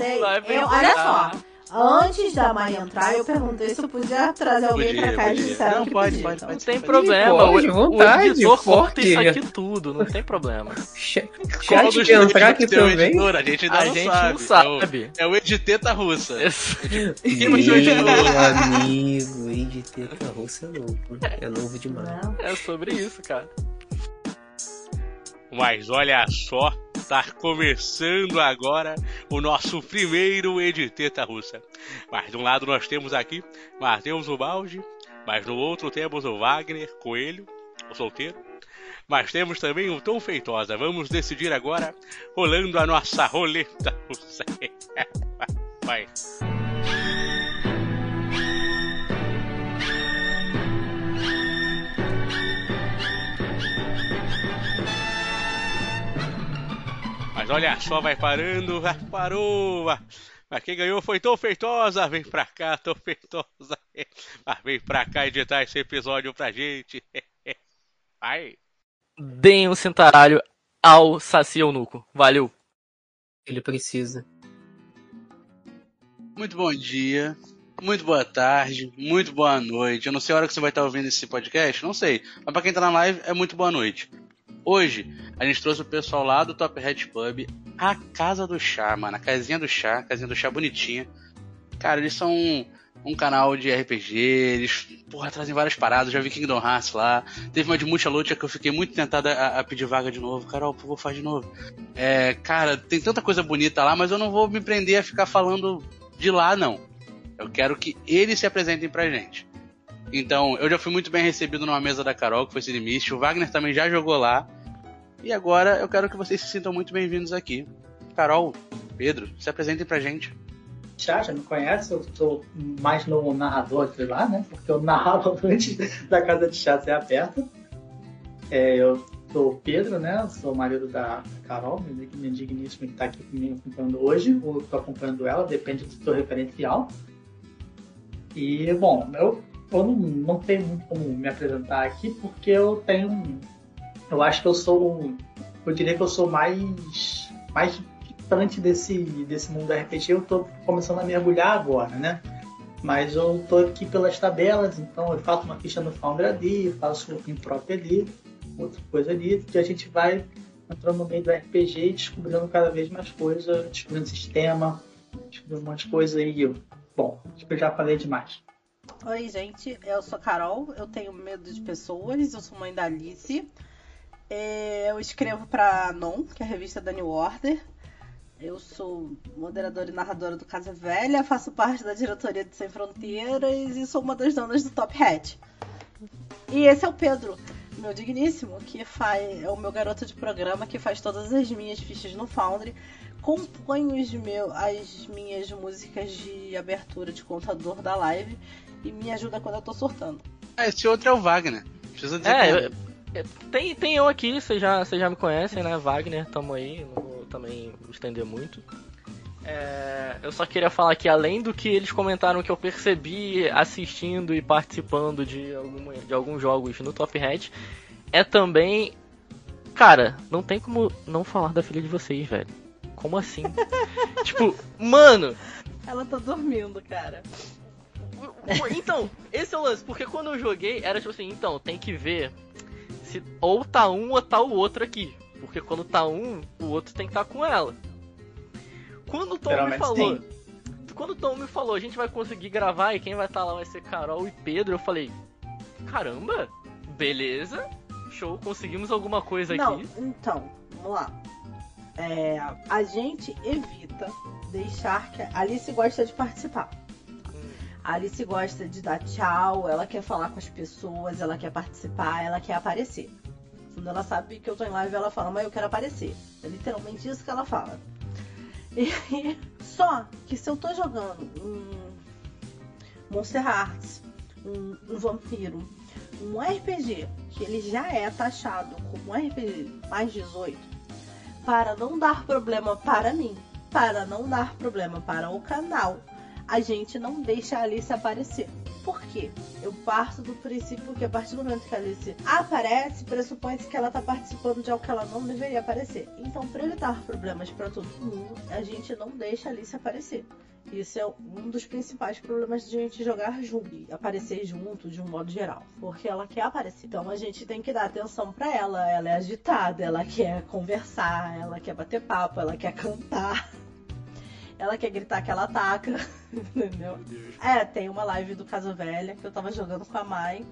perguntei. Eu, olha só. Antes da mãe entrar, eu perguntei se eu podia trazer alguém Podia, pra cá e podia. disseram Não, que pode, podia, pode, então. pode. Não tem Pode, problema. pode, o, vontade, o editor corta forte. isso aqui tudo, não tem problema. Chat de entrar aqui também? editor? A gente ainda A não gente sabe. não sabe. É o, é o Editeta Russa. Meu Quem de amigo, e de teta russa é louco. É novo demais. Não. É sobre isso, cara. Mas olha só, tá começando agora o nosso primeiro Editeta Russa. Mas de um lado nós temos aqui Matheus Balde, mas no outro temos o Wagner Coelho, o solteiro. Mas temos também o Tom Feitosa. Vamos decidir agora, rolando a nossa roleta russa. Vai. Mas olha só, vai parando, vai, parou. vai. Mas quem ganhou foi Tom Feitosa. Vem pra cá, Tom Feitosa. Mas vem pra cá editar esse episódio pra gente. Vai. Deem um centaralho ao Saci Eunuco. Valeu. Ele precisa. Muito bom dia, muito boa tarde, muito boa noite. Eu não sei a hora que você vai estar ouvindo esse podcast, não sei. Mas pra quem tá na live, é muito boa noite. Hoje, a gente trouxe o pessoal lá do Top Hat Pub, a Casa do Chá, mano. A casinha do chá, casinha do chá bonitinha. Cara, eles são um, um canal de RPG, eles, porra, trazem várias paradas. Já vi Kingdom Hearts lá. Teve uma de Multi Lucha que eu fiquei muito tentado a, a pedir vaga de novo. Carol, por favor, faz de novo. É, cara, tem tanta coisa bonita lá, mas eu não vou me prender a ficar falando de lá, não. Eu quero que eles se apresentem pra gente. Então, eu já fui muito bem recebido numa mesa da Carol, que foi Cinemist. O Wagner também já jogou lá. E agora eu quero que vocês se sintam muito bem-vindos aqui. Carol, Pedro, se apresentem pra gente. Já, já me conhece, eu sou mais no narrador de lá, né? Porque eu narrava antes da casa de chá ser aberta. É, eu sou Pedro, né? Sou marido da Carol, minha digníssima que está aqui comigo acompanhando hoje, ou estou acompanhando ela, depende do seu referencial. E, bom, eu, eu não, não tenho muito como me apresentar aqui, porque eu tenho. Eu acho que eu sou. Eu diria que eu sou mais. mais distante desse, desse mundo RPG, eu tô começando a mergulhar agora, né? Mas eu tô aqui pelas tabelas, então eu faço uma ficha no Founder ali, faço um próprio ali, outra coisa ali, que a gente vai entrando no meio do RPG e descobrindo cada vez mais coisas, descobrindo sistema, descobrindo umas coisas aí. Bom, acho que eu já falei demais. Oi, gente, eu sou Carol, eu tenho medo de pessoas, eu sou mãe da Alice. É, Eu escrevo pra Non, que é a revista da New Order. Eu sou moderadora e narradora do Casa Velha, faço parte da diretoria de Sem Fronteiras e sou uma das donas do Top Hat. E esse é o Pedro, meu digníssimo, que faz, é o meu garoto de programa que faz todas as minhas fichas no Foundry, compõe os meu, as minhas músicas de abertura de contador da live e me ajuda quando eu tô surtando. Ah, esse outro é o Wagner. Precisa dizer É, quem eu- eu- tem, tem eu aqui, vocês já, vocês já me conhecem, né? Wagner, tamo aí, não vou também estender muito. É, eu só queria falar que além do que eles comentaram que eu percebi assistindo e participando de, alguma, de alguns jogos no Top Hat, é também. Cara, não tem como não falar da filha de vocês, velho. Como assim? tipo, mano, Ela tá dormindo, cara. então, esse é o lance, porque quando eu joguei, era tipo assim, então, tem que ver se ou tá um ou tá o outro aqui. Porque quando tá um, o outro tem que estar tá com ela. Quando o Tom me falou. sim. Quando o Tom me falou, a gente vai conseguir gravar e quem vai estar lá vai ser Carol e Pedro, eu falei, caramba, beleza, show, conseguimos alguma coisa Não, aqui. então, vamos lá. É, a gente evita deixar que. A Alice gosta de participar. A Alice gosta de dar tchau, ela quer falar com as pessoas, ela quer participar, ela quer aparecer. Quando ela sabe que eu tô em live, ela fala, mas eu quero aparecer. É literalmente isso que ela fala. E, só que se eu tô jogando um Monster Hearts, um, um vampiro, um RPG que ele já é taxado como um RPG mais 18, para não dar problema para mim, para não dar problema para o canal, a gente não deixa a Alice aparecer. Por quê? Eu parto do princípio que a partir do momento que a Alice aparece, pressupõe-se que ela está participando de algo que ela não deveria aparecer. Então, para evitar problemas para todo mundo, a gente não deixa a Alice aparecer. Isso é um dos principais problemas de a gente jogar junto aparecer junto de um modo geral, porque ela quer aparecer. Então a gente tem que dar atenção para ela. Ela é agitada, ela quer conversar, ela quer bater papo, ela quer cantar. Ela quer gritar que ela ataca, entendeu? É, tem uma live do Casa Velha que eu tava jogando com a Mai.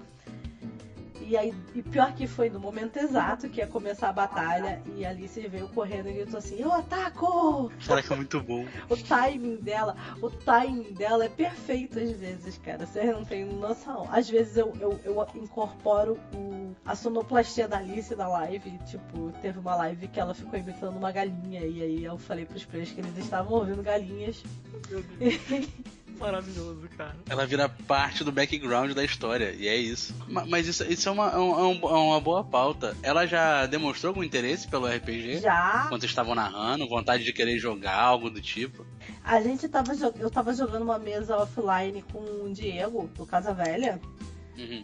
E aí, e pior que foi no momento exato que ia começar a batalha e a Alice veio correndo e gritou assim: Eu ataco! Caraca, muito bom. O timing dela, o timing dela é perfeito às vezes, cara. Você não tem noção. Às vezes eu, eu, eu incorporo o, a sonoplastia da Alice na live. Tipo, teve uma live que ela ficou imitando uma galinha. E aí eu falei pros players que eles estavam ouvindo galinhas. Maravilhoso, cara. Ela vira parte do background da história, e é isso. Ma- Mas isso, isso é, uma, é um- é uma boa pauta. Ela já demonstrou algum interesse pelo RPG? Já Quando vocês estavam narrando, vontade de querer jogar, algo do tipo? a gente tava eu tava jogando uma mesa offline com o Diego, do Casa Velha. Uhum.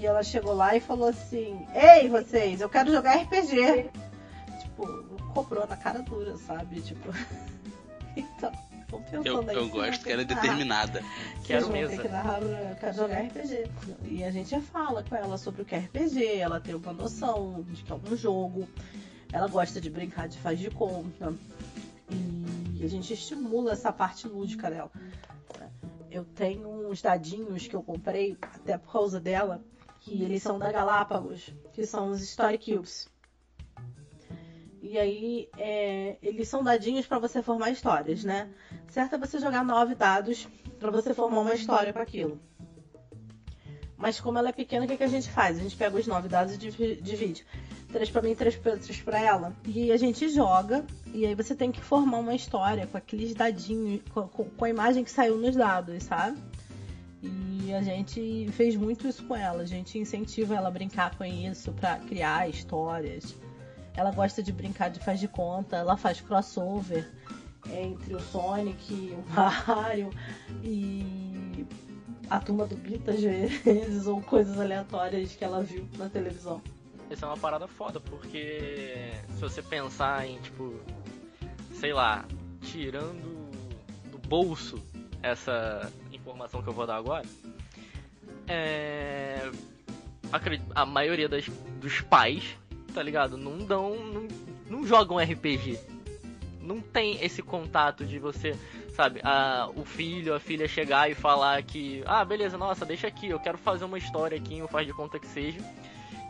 E ela chegou lá e falou assim: Ei, vocês, eu quero jogar RPG. Tipo, cobrou na cara dura, sabe? Tipo. então, tô pensando Eu, aí. eu gosto que ela é determinada. Quero Vocês vão mesa. ter que narrar, eu quero jogar RPG. E a gente fala com ela sobre o que é RPG, ela tem uma noção de que é um jogo. Ela gosta de brincar de faz de conta. E a gente estimula essa parte lúdica dela. Eu tenho uns dadinhos que eu comprei, até por causa dela, que eles são da Galápagos, que são os Story Cubes. E aí, é, eles são dadinhos para você formar histórias, né? Certo é você jogar nove dados para você formar uma história com aquilo. Mas como ela é pequena, o que, que a gente faz? A gente pega os nove dados e divi- divide. Três pra mim, três pra, três pra ela. E a gente joga. E aí você tem que formar uma história com aqueles dadinhos, com, com- a imagem que saiu nos dados, sabe? E a gente fez muito isso com ela. A gente incentiva ela a brincar com isso pra criar histórias. Ela gosta de brincar de faz de conta. Ela faz crossover entre o Sonic, o Mario e a turma do Bita às vezes, ou coisas aleatórias que ela viu na televisão. Isso é uma parada foda, porque se você pensar em, tipo, sei lá, tirando do bolso essa informação que eu vou dar agora, é. A maioria das, dos pais, tá ligado? Não dão. Não, não jogam RPG. Não tem esse contato de você, sabe, a, o filho, a filha chegar e falar que, ah, beleza, nossa, deixa aqui, eu quero fazer uma história aqui, um faz de conta que seja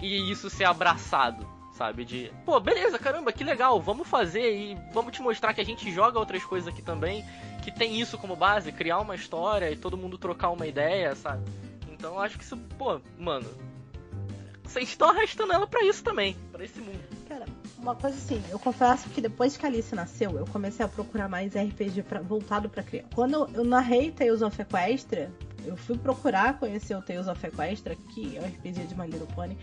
e isso ser abraçado, sabe? De, pô, beleza, caramba, que legal, vamos fazer e vamos te mostrar que a gente joga outras coisas aqui também, que tem isso como base, criar uma história e todo mundo trocar uma ideia, sabe? Então eu acho que isso, pô, mano, vocês estão arrastando ela pra isso também, pra esse mundo. Cara, uma coisa assim, eu confesso que depois que a Alice nasceu, eu comecei a procurar mais RPG pra, voltado pra criança. Quando eu, eu narrei Tales of Equestria, eu fui procurar conhecer o Tales of Equestria, que é um RPG de My Little Pony.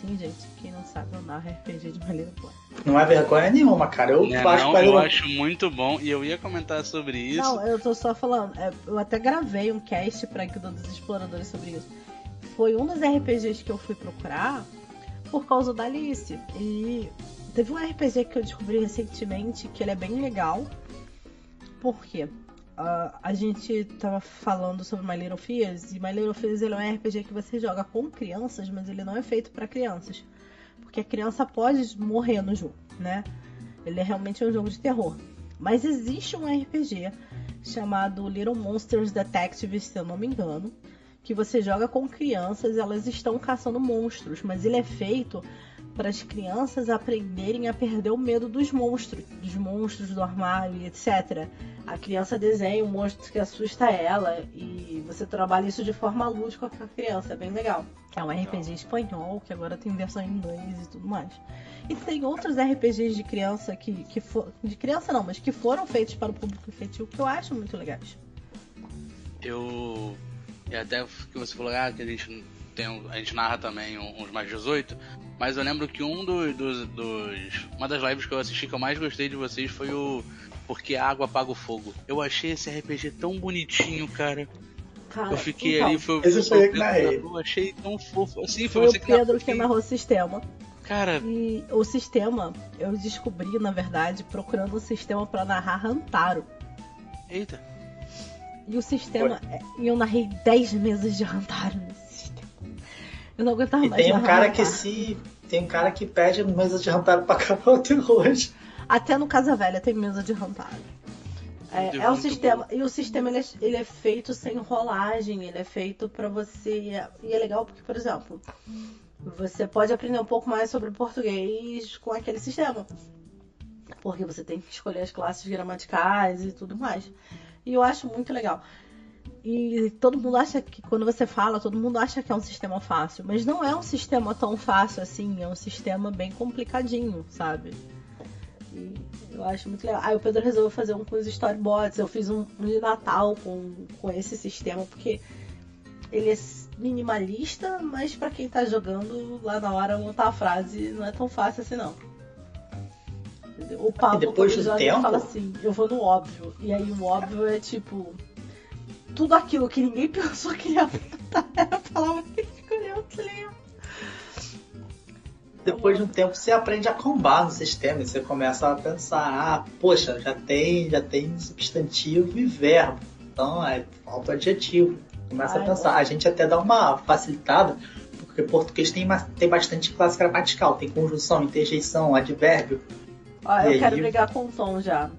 Sim, gente, quem não sabe, eu narro RPG de My Little Pony. Não é vergonha nenhuma, cara. Eu faço não, pra eu acho muito bom e eu ia comentar sobre isso. Não, eu tô só falando, é, eu até gravei um cast pra Guilda dos Exploradores sobre isso. Foi um dos RPGs que eu fui procurar por causa da Alice. E teve um RPG que eu descobri recentemente que ele é bem legal. Por quê? Ah, a gente tava falando sobre My Little Fears e My Little Fears ele é um RPG que você joga com crianças, mas ele não é feito pra crianças. Porque a criança pode morrer no jogo, né? Ele é realmente um jogo de terror. Mas existe um RPG chamado Little Monsters Detective, se eu não me engano, que você joga com crianças e elas estão caçando monstros, mas ele é feito para as crianças aprenderem a perder o medo dos monstros, dos monstros do armário e etc. A criança desenha um monstro que assusta ela e você trabalha isso de forma lúdica com a criança, é bem legal. É um RPG espanhol que agora tem versão em inglês e tudo mais. E tem outros RPGs de criança que, que for, de criança não, mas que foram feitos para o público infantil que eu acho muito legais. Eu. E até que você falou ah, que a gente tem. um- A gente narra também uns mais 18. Mas eu lembro que um do- dos, dos. Uma das lives que eu assisti que eu mais gostei de vocês foi o. Porque a água apaga o fogo. Eu achei esse RPG tão bonitinho, cara. Cara, Eu fiquei então, ali, foi, foi foi eu o que Pedro narrou, achei tão fofo. Assim, foi, Foi você o que. Pedro que narrou o sistema. Cara, E o sistema, eu descobri, na verdade, procurando um sistema pra narrar Rantaro. eita. E o sistema. é- E eu narrei 10 mesas de Rantaro nesse sistema. Eu não aguentava E mais. tem um narrar cara que Rantaro. se. Tem um cara que pede mesa de jantar pra acabar até hoje. Até no Casa Velha tem mesa de Rantaro. É, é o sistema. E o sistema ele é, ele é feito sem rolagem, ele é feito pra você. E é legal porque, por exemplo, você pode aprender um pouco mais sobre português com aquele sistema. Porque você tem que escolher as classes gramaticais e tudo mais. E eu acho muito legal. E todo mundo acha que quando você fala, todo mundo acha que é um sistema fácil. Mas não é um sistema tão fácil assim, é um sistema bem complicadinho, sabe? E eu acho muito legal. Aí o Pedro resolveu fazer um com os storyboards. Eu fiz um, de Natal com, com esse sistema, porque ele é minimalista, mas pra quem tá jogando lá na hora montar a frase não é tão fácil assim não. Entendeu? O Pablo E depois do tempo? fala assim, eu vou no óbvio. E aí o óbvio é tipo tudo aquilo que ninguém pensou que ia botar era a palavra que escolheu, tá ligado? Depois de um tempo você aprende a combar no sistema e você começa a pensar, ah, poxa, já tem, já tem substantivo e verbo. Então é falta adjetivo. Começa Ai, a pensar. A gente até dá uma facilitada, porque português tem, tem bastante classe gramatical, tem conjunção, interjeição, advérbio. Ó, eu E quero aí? brigar com o Tom já.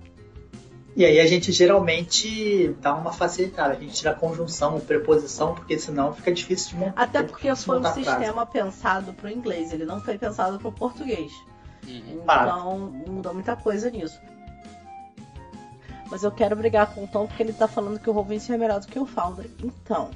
E aí a gente geralmente dá uma facilitada, a gente tira conjunção, a preposição, porque senão fica difícil de montar. Até porque foi um sistema pensado pro inglês, ele não foi pensado pro português. Uhum. Então mudou muita coisa nisso. Mas eu quero brigar com o Tom porque ele tá falando que o Roll20 é melhor do que o Foundry. Então.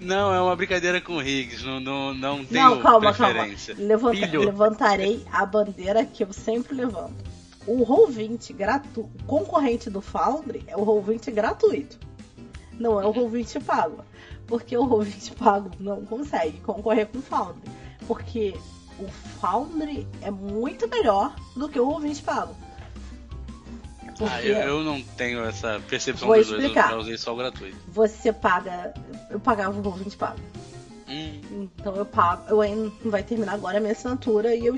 Não, é uma brincadeira com o Higgs, não, não, não tenho não, calma, calma. Levanta- levantarei a bandeira que eu sempre levanto. O Roll20 gratuito, concorrente do Foundry é o Roll20 gratuito. Não é o Roll20 pago. Porque o Roll20 pago não consegue concorrer com o Foundry. Porque o Foundry é muito melhor do que o Roll20 pago. Ah, eu, eu não tenho essa percepção dos dois, eu usei só o gratuito. você paga. Eu pagava o Roll20 pago. Hum, Então eu pago. Eu ainda não vai terminar agora a minha assinatura e eu,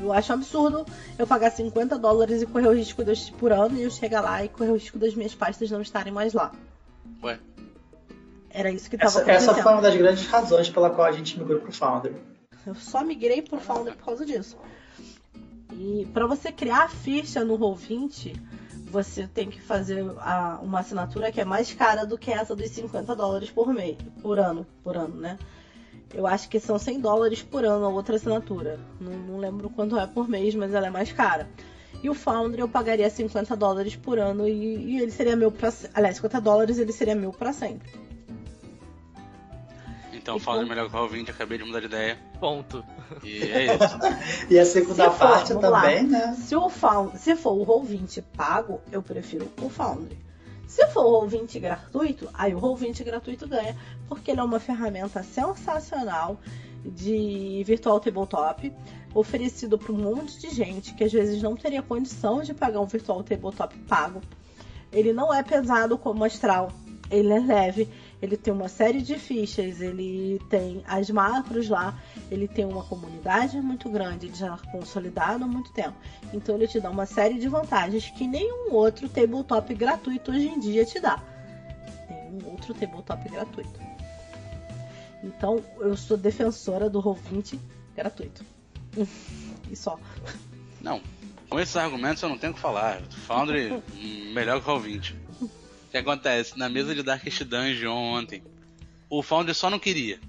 eu acho um absurdo eu pagar 50 dólares e correr o risco de eu, por ano e eu chegar lá e correr o risco das minhas pastas não estarem mais lá. ué. Era isso que tava Essa, acontecendo. essa foi uma das grandes razões pela qual a gente migrou pro Foundry. Eu só migrei pro Founder por causa disso. E para você criar a ficha no Roll20, você tem que fazer a- uma assinatura que é mais cara do que essa dos 50 dólares por mês, por ano, por ano, né? Eu acho que são 100 dólares por ano a outra assinatura. Não, não lembro quanto é por mês, mas ela é mais cara. E o Foundry eu pagaria 50 dólares por ano e, e ele seria meu pra... Aliás, 50 dólares ele seria meu pra sempre. Então, E falando com- melhor que o Roll20, acabei de mudar de ideia. Ponto. E é isso. E a segunda Se for, parte vamos lá. também, né? Se, o Found, se for o Roll20 pago, eu prefiro o Foundry. Se for o Roll20 gratuito, aí o Roll20 gratuito ganha, porque ele é uma ferramenta sensacional de virtual tabletop, oferecido para um monte de gente que às vezes não teria condição de pagar um virtual tabletop pago. Ele não é pesado como Astral, ele é leve, ele tem uma série de fichas, ele tem as macros lá, ele tem uma comunidade muito grande, já consolidado há muito tempo. Então ele te dá uma série de vantagens que nenhum outro tabletop gratuito hoje em dia te dá. Nenhum outro tabletop gratuito. Então eu sou defensora do Roll20 gratuito. e só. Não, com esses argumentos eu não tenho o que falar. Foundry, melhor que o Roll20. O que acontece? Na mesa de Darkest Dungeon ontem, o Foundry só não queria.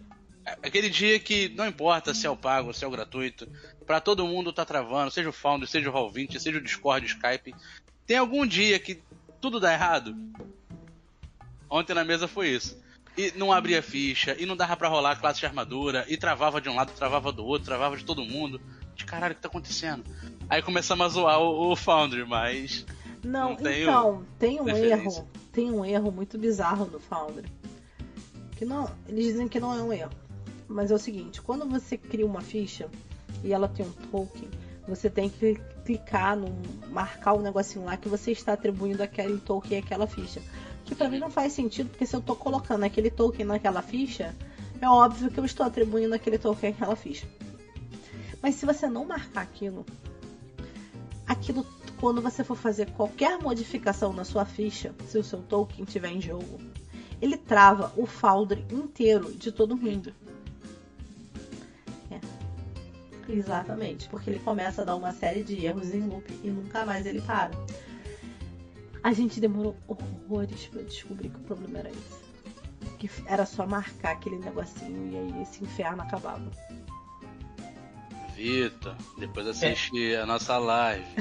É- Aquele dia que não importa se é o pago, se é o gratuito, pra todo mundo tá travando, seja o Foundry, seja o Roll20, seja o Discord, o Skype. Tem algum dia que tudo dá errado? Ontem na mesa foi isso. E não abria ficha, e não dava pra rolar classe de armadura, e travava de um lado, travava do outro, travava de todo mundo. De caralho, o que tá acontecendo? Aí começamos a zoar o, o Foundry, mas. Não, Não tenho então, tem um erro. Tem um erro muito bizarro do Foundry. Que não, eles dizem que não é um erro. Mas é o seguinte, quando você cria uma ficha e ela tem um token, você tem que clicar no marcar o negocinho lá que você está atribuindo aquele token àquela ficha. Que pra mim não faz sentido, porque se eu tô colocando aquele token naquela ficha, é óbvio que eu estou atribuindo aquele token àquela ficha. Mas se você não marcar aquilo, aquilo quando você for fazer qualquer modificação na sua ficha, se o seu token estiver em jogo, ele trava o Foundry inteiro de todo mundo. É. Exatamente, porque ele começa a dar uma série de erros em loop e nunca mais ele para. A gente demorou horrores pra descobrir que o problema era esse. Que era só marcar aquele negocinho e aí esse inferno acabava. Vitor, depois assiste a nossa live.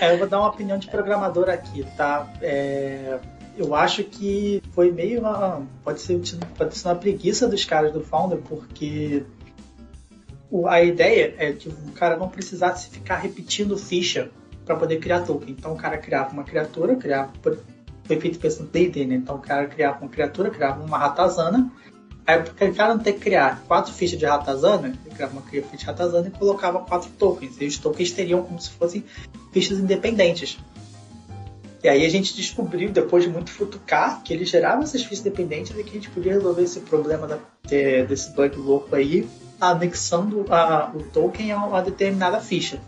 É, eu vou dar uma opinião de programador aqui, tá? É, eu acho que foi meio uma. Pode ser, pode ser uma preguiça dos caras do Founder, porque a ideia é que o cara não precisasse ficar repetindo ficha para poder criar token. Então o cara criava uma criatura, criava. Foi feito pensando D&D, né? Então o cara criava uma criatura, criava uma ratazana. Aí não ter que criar quatro fichas de ratazana, ele criava uma ficha de ratazana e colocava quatro tokens. E os tokens teriam como se fossem fichas independentes. E aí a gente descobriu, depois de muito futucar, que ele gerava essas fichas dependentes e que a gente podia resolver esse problema da- de- desse bug louco aí, anexando a- o token a uma determinada ficha.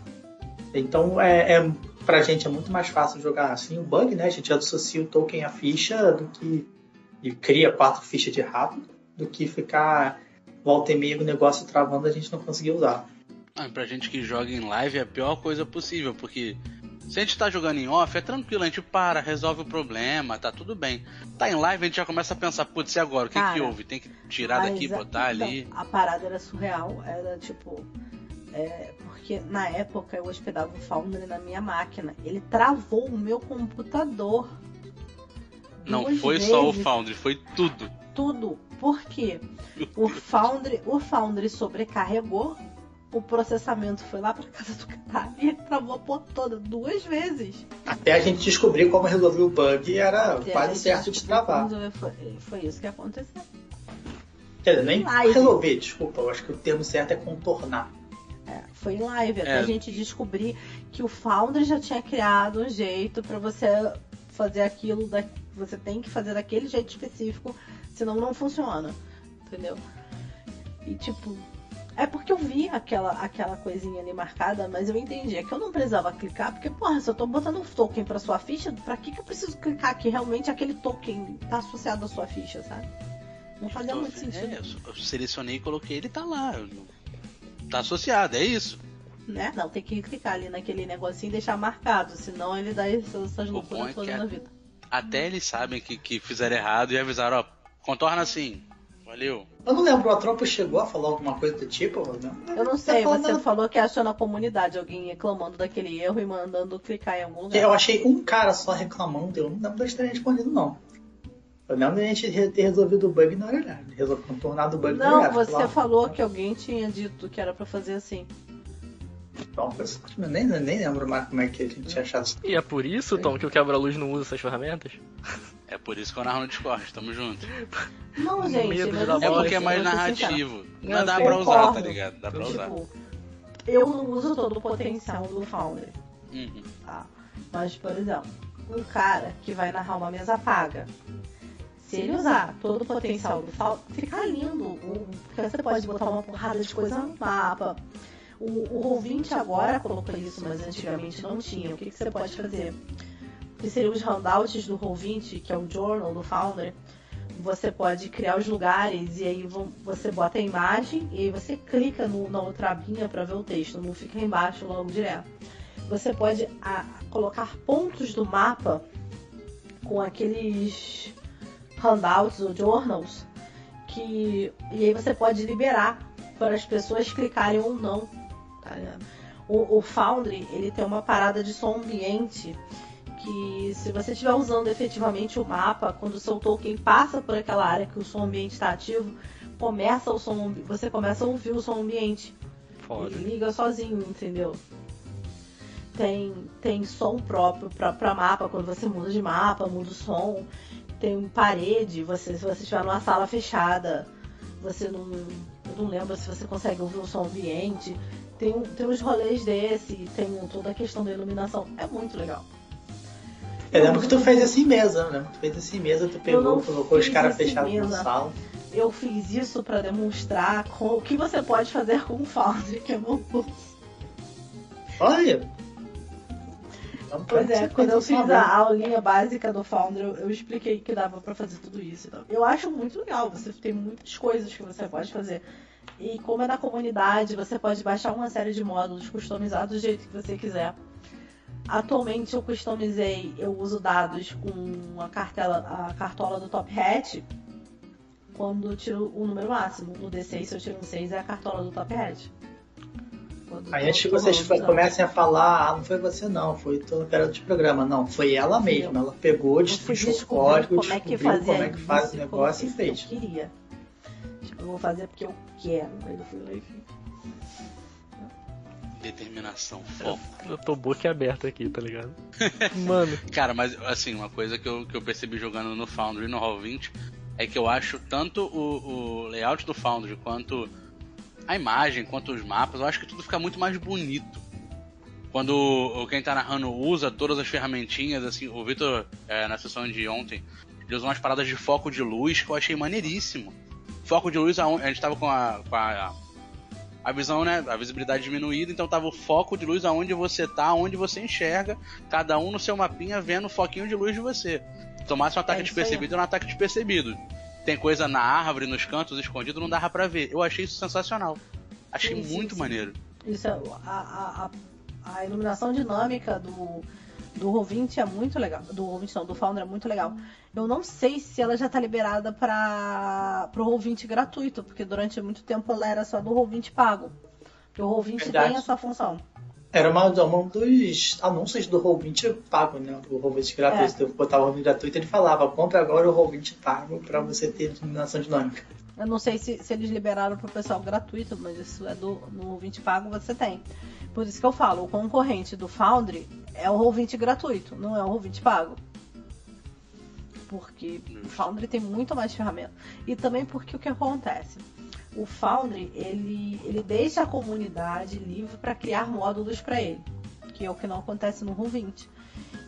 Então, é, é, pra gente é muito mais fácil jogar assim o bug, né? A gente associa o token à ficha do que e cria quatro fichas de rato, do que ficar volta e meia o negócio travando a gente não conseguir usar. Ah, pra gente que joga em live é a pior coisa possível, porque se a gente tá jogando em off, é tranquilo, a gente para, resolve o problema, tá tudo bem. Tá em live, a gente já começa a pensar, putz, e agora? O que, que Cara, houve? Tem que tirar daqui, a- botar então, ali. A parada era surreal, era tipo. é, porque na época eu hospedava o Foundry na minha máquina. Ele travou o meu computador. Não foi só o vezes, Foundry, foi tudo. Tudo. Por quê? O Foundry, o Foundry sobrecarregou, o processamento foi lá pra casa do cara e ele travou a porra toda duas vezes. Até a gente descobrir como resolver o bug era Até quase certo de travar. como resolver, Foi, foi isso que aconteceu. Quer dizer, nem Live. resolver, desculpa, eu acho que o termo certo é contornar. É, foi em live, até É. a gente descobrir que o Foundry já tinha criado um jeito pra você fazer aquilo, da, você tem que fazer daquele jeito específico, senão não funciona. Entendeu? E tipo, é porque eu vi aquela, aquela coisinha ali marcada, mas eu entendi. É que eu não precisava clicar, porque, porra, se eu tô botando um token pra sua ficha, pra que, que eu preciso clicar que realmente aquele token tá associado à sua ficha, sabe? Não fazia Tô- muito sentido. é, eu selecionei e coloquei, ele tá lá. Tá associado, é isso. Né? Não, tem que clicar ali naquele negocinho e deixar marcado, senão ele dá essas, essas loucuras é todas é- na vida. Até eles sabem que, que fizeram errado e avisaram, ó, contorna assim. Valeu. Eu não lembro, o Atropo chegou a falar alguma coisa do tipo? Não? Eu não sei, falando- você falou que achou na comunidade alguém reclamando daquele erro e mandando clicar em algum lugar. Eu achei um cara só reclamando, eu não lembro da história respondido, não. Eu lembro da gente re- ter resolvido o bug na hora, resolvido contornado o bug na Não, hora. você falou que alguém tinha dito que era pra fazer assim. Não, eu nem, nem lembro mais como é que a gente tinha achado isso. E é por isso, Tom, que o quebra-luz não usa essas ferramentas? É por isso que eu narro no Discord, tamo junto. Não, gente, É porque é eu mais narrativo. Não, dá pra usar, tá ligado? Dá pra usar. Tipo, eu não uso todo o potencial do Foundry. Uhum. Tá? Mas, por exemplo, um cara que vai narrar uma mesa paga, se ele usar todo o potencial do Foundry, fica lindo. Porque você pode botar uma porrada de coisa no mapa. O, o Roll20 agora colocou isso, mas antigamente não tinha. O que, que você pode fazer? Que seriam os handouts do Roll20, que é o journal do Founder. Você pode criar os lugares e aí vão- você bota a imagem e aí você clica no- na outra abinha para ver o texto, não fica embaixo logo direto. Você pode a- colocar pontos do mapa com aqueles handouts ou journals que e aí você pode liberar para as pessoas clicarem ou não. tá? O, o Foundry ele tem uma parada de som ambiente que se você estiver usando efetivamente o mapa, quando o seu token passa por aquela área que o som ambiente está ativo, começa o som, você começa a ouvir o som ambiente. Foda. Ele liga sozinho, entendeu? Tem, tem som próprio pra mapa, quando você muda de mapa, muda o som. Tem parede, você, se você estiver numa sala fechada, você não. Não lembro se você consegue ouvir o som ambiente. Tem, tem uns rolês desse, tem toda a questão da iluminação. É muito legal. Eu lembro que tu fez assim mesmo, eu lembro que tu fez assim mesmo, tu pegou, colocou os caras fechados na mesmo. sala. Eu fiz isso pra demonstrar o que você pode fazer com o Foundry, que é bom. Olha! Então, Pois é, quando eu fiz a aulinha básica do Foundry, eu, expliquei que dava pra fazer tudo isso. Então, eu acho muito legal, você tem muitas coisas que você pode fazer. E como é na comunidade, você pode baixar uma série de módulos customizados do jeito que você quiser. Atualmente eu customizei, eu uso dados com a cartela, a cartola do Top Hat quando eu tiro o número máximo. No D6, se eu tiro um 6, é a cartola do Top Hat. Quando Aí antes que vocês comecem a falar, ah, não foi você não, foi todo cara de programa. Não, foi ela mesma. Ela pegou, Eu fui destrinchou o descobrir código, como é que fazia como é que faz o negócio e que fez. Eu queria. Tipo, eu vou fazer porque eu quero. Aí eu fui lá e fiz. Determinação, foco. Eu tô boca aberta aqui, tá ligado? Mano, Cara, mas assim, uma coisa que eu, que eu percebi jogando no Foundry e no Roll20 é que eu acho tanto o, o layout do Foundry quanto a imagem, quanto os mapas, eu acho que tudo fica muito mais bonito. Quando o- quem tá narrando usa todas as ferramentinhas, assim, o Victor, é, na sessão de ontem, ele usou umas paradas de foco de luz que eu achei maneiríssimo. Foco de luz, a gente tava com a, com a, a visão, né, a visibilidade diminuída, então tava o foco de luz aonde você tá, aonde você enxerga, cada um no seu mapinha vendo o foquinho de luz de você. Tomasse um ataque É despercebido ou um ataque despercebido. Tem coisa na árvore, nos cantos escondido, não dava pra ver. Eu achei isso sensacional. Achei Sim, sim, muito sim. maneiro. Isso é, a, a, a, a iluminação dinâmica do, do Roll20 é muito legal. Do Roll20 não, do Founder é muito legal. Eu não sei se ela já tá liberada para pro Roll20 gratuito, porque durante muito tempo ela era só do Roll20 pago. Porque o Roll20 Verdade. tem essa função. Era uma, um dos anúncios do Roll20 pago, né? O Roll20 gratuito. Eu botava o Roll20 gratuito e ele falava, compra agora o Roll20 pago pra você ter iluminação dinâmica. Eu não sei se, se eles liberaram pro pessoal gratuito, mas isso é do no Roll20 pago você tem. Por isso que eu falo, o concorrente do Foundry é o Roll20 gratuito, não é o Roll20 pago. Porque o Foundry tem muito mais ferramenta. E também porque o que acontece? O Foundry, ele, ele deixa a comunidade livre para criar módulos para ele. Que é o que não acontece no Roll20.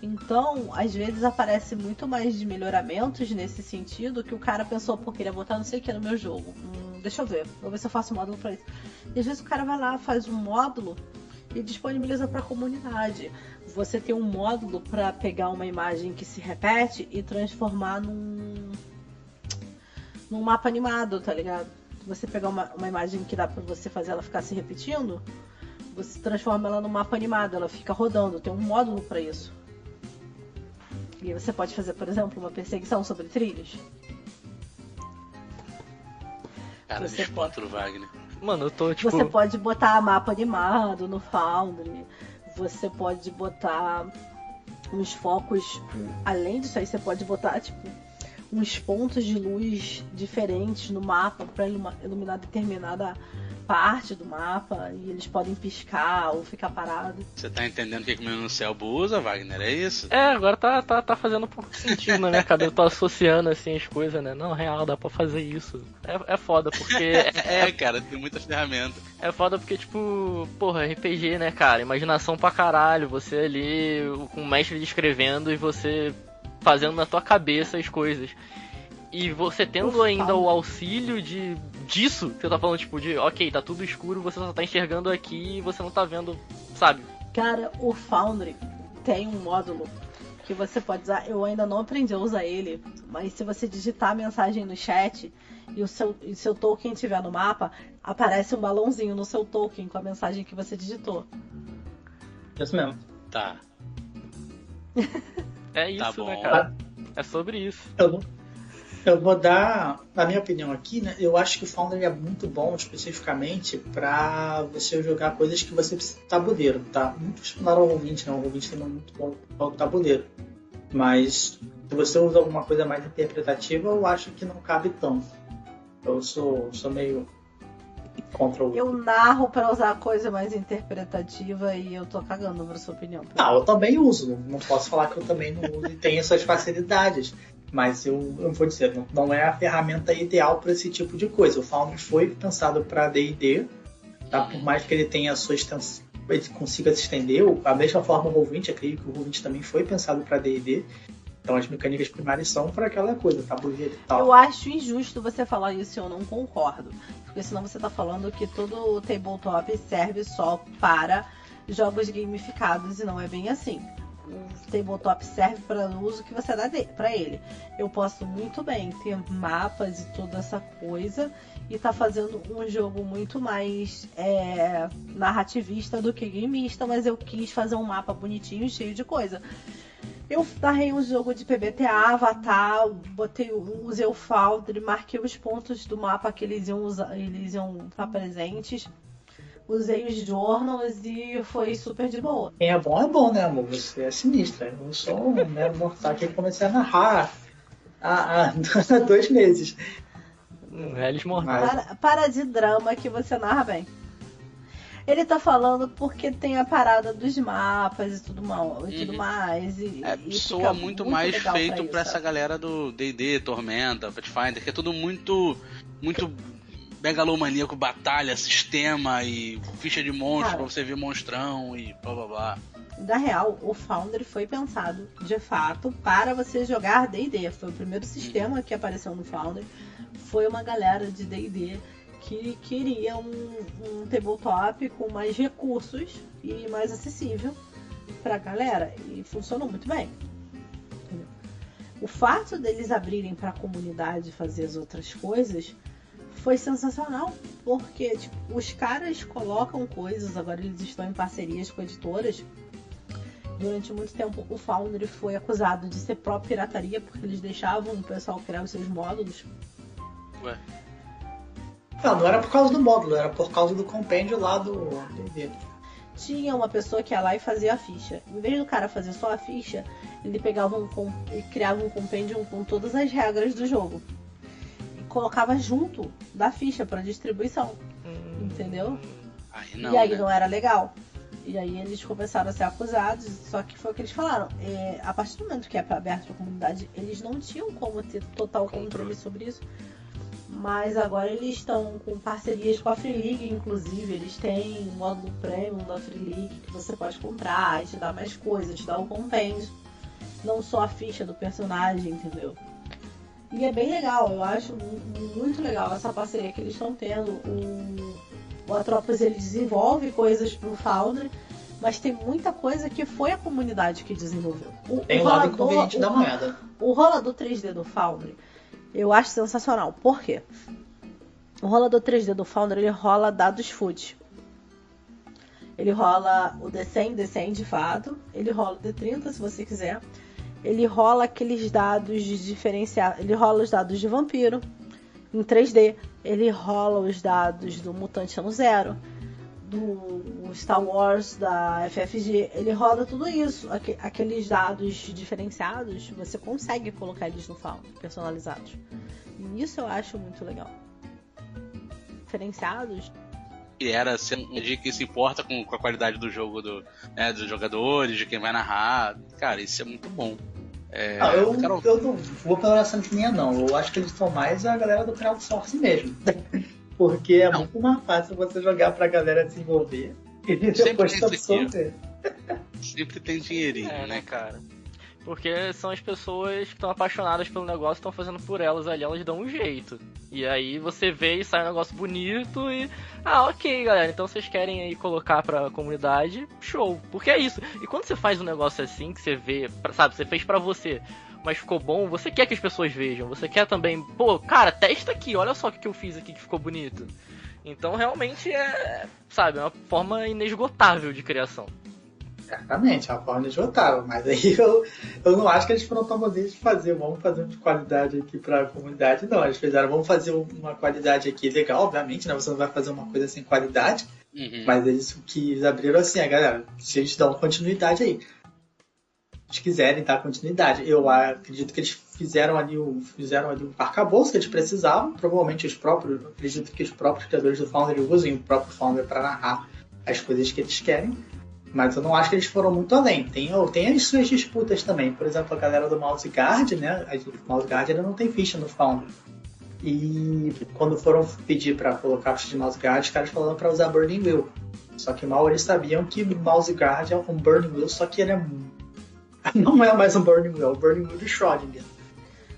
Então, às vezes aparece muito mais de melhoramentos nesse sentido que o cara pensou, pô, queria botar não sei o que no meu jogo. Hum, deixa eu ver, vou ver se eu faço um módulo pra isso. E às vezes o cara vai lá, faz um módulo e disponibiliza pra comunidade. Você tem um módulo pra pegar uma imagem que se repete e transformar num num mapa animado, tá ligado? Você pegar uma, uma imagem que dá pra você fazer ela ficar se repetindo, você transforma ela num mapa animado, ela fica rodando, tem um módulo pra isso. E você pode fazer, por exemplo, uma perseguição sobre trilhos. Cara, Você me espanta o Wagner. Mano, eu tô tipo. Você pode botar mapa animado no Foundry. Você pode botar uns focos. Além disso aí, você pode botar, tipo, uns pontos de luz diferentes no mapa para iluminar determinada parte do mapa. E eles podem piscar ou ficar parados. Você tá entendendo o que, que o menino Celbo usa, Wagner? É isso? É, agora tá, tá, tá fazendo um pouco de sentido na minha cabeça. Eu tô associando assim as coisas, né? Não, real, dá pra fazer isso. É, é foda, porque. É, cara, tem muita ferramenta. É foda porque, tipo, porra, RPG, né, cara? Imaginação pra caralho. Você ali com o mestre descrevendo e você fazendo na tua cabeça as coisas. E você tendo ainda o auxílio de disso, você tá falando, tipo, de ok, tá tudo escuro, você só tá enxergando aqui e você não tá vendo, sabe? Cara, o Foundry tem um módulo que você pode usar. Eu ainda não aprendi a usar ele, mas se você digitar a mensagem no chat e o seu, e seu token estiver no mapa, aparece um balãozinho no seu token com a mensagem que você digitou. Isso mesmo. Tá. É isso, Tá né, bom. cara? É sobre isso. Eu, vou- eu vou dar, na minha opinião aqui, né? Eu acho que o Foundry é muito bom especificamente pra você jogar coisas que você precisa de tabuleiro, tá? Muitos falaram o Roll20, não. O Roll20 não é muito bom para o tabuleiro. Mas se você usa alguma coisa mais interpretativa, eu acho que não cabe tanto. Eu sou, sou meio contra o. Eu narro pra usar coisa mais interpretativa e eu tô cagando pra sua opinião. Ah, eu também uso. Não posso falar que eu também não uso e tenho essas facilidades. Mas eu, eu vou dizer, não, não é a ferramenta ideal para esse tipo de coisa. O Foundry foi pensado para D&D, tá? por mais que ele tenha a sua extens- ele consiga se estender. A mesma forma o Roll20, acredito que o Roll20 também foi pensado para D&D. Então as mecânicas primárias são para aquela coisa, tabuleiro e tal. Eu acho injusto você falar isso eu não concordo. Porque senão você tá falando que todo tabletop serve só para jogos gamificados e não é bem assim. O tabletop serve para o uso que você dá para ele. Eu posso muito bem ter mapas e toda essa coisa e tá fazendo um jogo muito mais é, narrativista do que gameista, mas eu quis fazer um mapa bonitinho, cheio de coisa. Eu narrei um jogo de PBTA, Avatar, botei, usei o Foundry, marquei os pontos do mapa que eles iam usar, eles iam estar presentes. Usei os journals e foi super de boa. Quem é bom é bom, né, amor? Você é sinistra. Eu sou um né, mortal que comecei a narrar há, há dois meses. Eles mortais. Para, para de drama que você narra bem. Ele tá falando porque tem a parada dos mapas e tudo, mal, e tudo Uhum. mais. E, É, e soa fica muito, mais feito pra, pra essa galera do D&D, Tormenta, Pathfinder, que é tudo muito, muito megalomaníaco, batalha, sistema e ficha de monstro Cara. pra você ver monstrão e blá blá blá. Da real, o Foundry foi pensado, de fato, para você jogar D&D. Foi o primeiro sistema que apareceu no Foundry. Foi uma galera de D&D que queria um, um tabletop com mais recursos e mais acessível pra galera. E funcionou muito bem. O fato deles abrirem para a comunidade fazer as outras coisas foi sensacional, porque tipo, os caras colocam coisas, agora eles estão em parcerias com editoras. Durante muito tempo, o Foundry foi acusado de ser própria pirataria, porque eles deixavam o pessoal criar os seus módulos. Ué, Não, não era por causa do módulo, era por causa do compêndio lá do D&D. Tinha uma pessoa que ia lá e fazia a ficha. Em vez do cara fazer só a ficha, ele pegava um e criava um compêndio com todas as regras do jogo. Colocava junto da ficha para distribuição, entendeu? aí não, e aí né? não era legal. E aí eles começaram a ser acusados, só que foi o que eles falaram. é, a partir do momento que é pra- aberto para a comunidade, eles não tinham como ter total controle, Controle. sobre isso. Mas agora eles estão com parcerias com a Free League, inclusive. Eles têm um módulo premium da Free League que você pode comprar e te dá mais coisas, te dá o compêndio. Não só a ficha do personagem, entendeu? E é bem legal, eu acho mu- muito legal essa parceria que eles estão tendo. O, o Atropos ele desenvolve coisas pro Foundry, mas tem muita coisa que foi a comunidade que desenvolveu. O, Tem o lado rolador- inconveniente o da moeda. o rolador 3D do Foundry eu acho sensacional. Por quê? O rolador 3D do Foundry ele rola dados food. Ele rola o D100, D100 de fato. Ele rola o D30 se você quiser. Ele rola aqueles dados de diferenciar. Ele rola os dados de vampiro em 3D. Ele rola os dados do Mutante Ano Zero. Do Star Wars, da FFG. Ele rola tudo isso. Aque- Aqueles dados diferenciados, você consegue colocar eles no Foundry, personalizados. E isso eu acho muito legal. Diferenciados E era ser um dia que se importa com, com a qualidade do jogo do, né, dos jogadores, de quem vai narrar. Cara, isso é muito bom. É, Ah, eu, Carol, eu não vou pela essa linha, não. Eu acho que eles são mais a galera do crowdsourcing mesmo. Porque é Não. muito mais fácil você jogar pra galera desenvolver e Sempre depois absorver. sempre tem dinheirinho, É, né? né, cara? Porque são as pessoas que estão apaixonadas pelo negócio, estão fazendo por elas ali, elas dão um jeito. E aí você vê e sai um negócio bonito e. Ah, ok, galera, então vocês querem aí colocar pra comunidade, show. Porque é isso. E quando você faz um negócio assim, que você vê, sabe, você fez pra você, mas ficou bom, você quer que as pessoas vejam. Você quer também, pô, cara, testa aqui, olha só o que que eu fiz aqui que ficou bonito. Então realmente é, sabe, é uma forma inesgotável de criação. Certamente, é uma forma esgotável, mas aí eu, eu não acho que eles foram tão bonzinhos de fazer, vamos fazer um de qualidade aqui pra comunidade, não. Eles fizeram, vamos fazer uma qualidade aqui legal, obviamente, né? Você não vai fazer uma coisa sem qualidade, Uhum. mas eles que eles abriram assim, a galera, se eles dão continuidade aí. Eles quiserem dar continuidade. Eu acredito que eles fizeram ali o fizeram ali um arcabouço que eles precisavam. Provavelmente os próprios, acredito que os próprios criadores do Foundry usem o próprio Foundry para narrar as coisas que eles querem. Mas eu não acho que eles foram muito além. Tem, tem as suas disputas também. Por exemplo, a galera do Mouse Guard, né? O Mouse Guard ainda não tem ficha no Foundry. E quando foram pedir para colocar ficha de mouse guard, os caras falaram para usar Burning Wheel. Só que mal eles sabiam que mouse guard é um Burning Wheel, só que ele é não é mais um Burning Wheel, é o Burning Wheel de Schrödinger.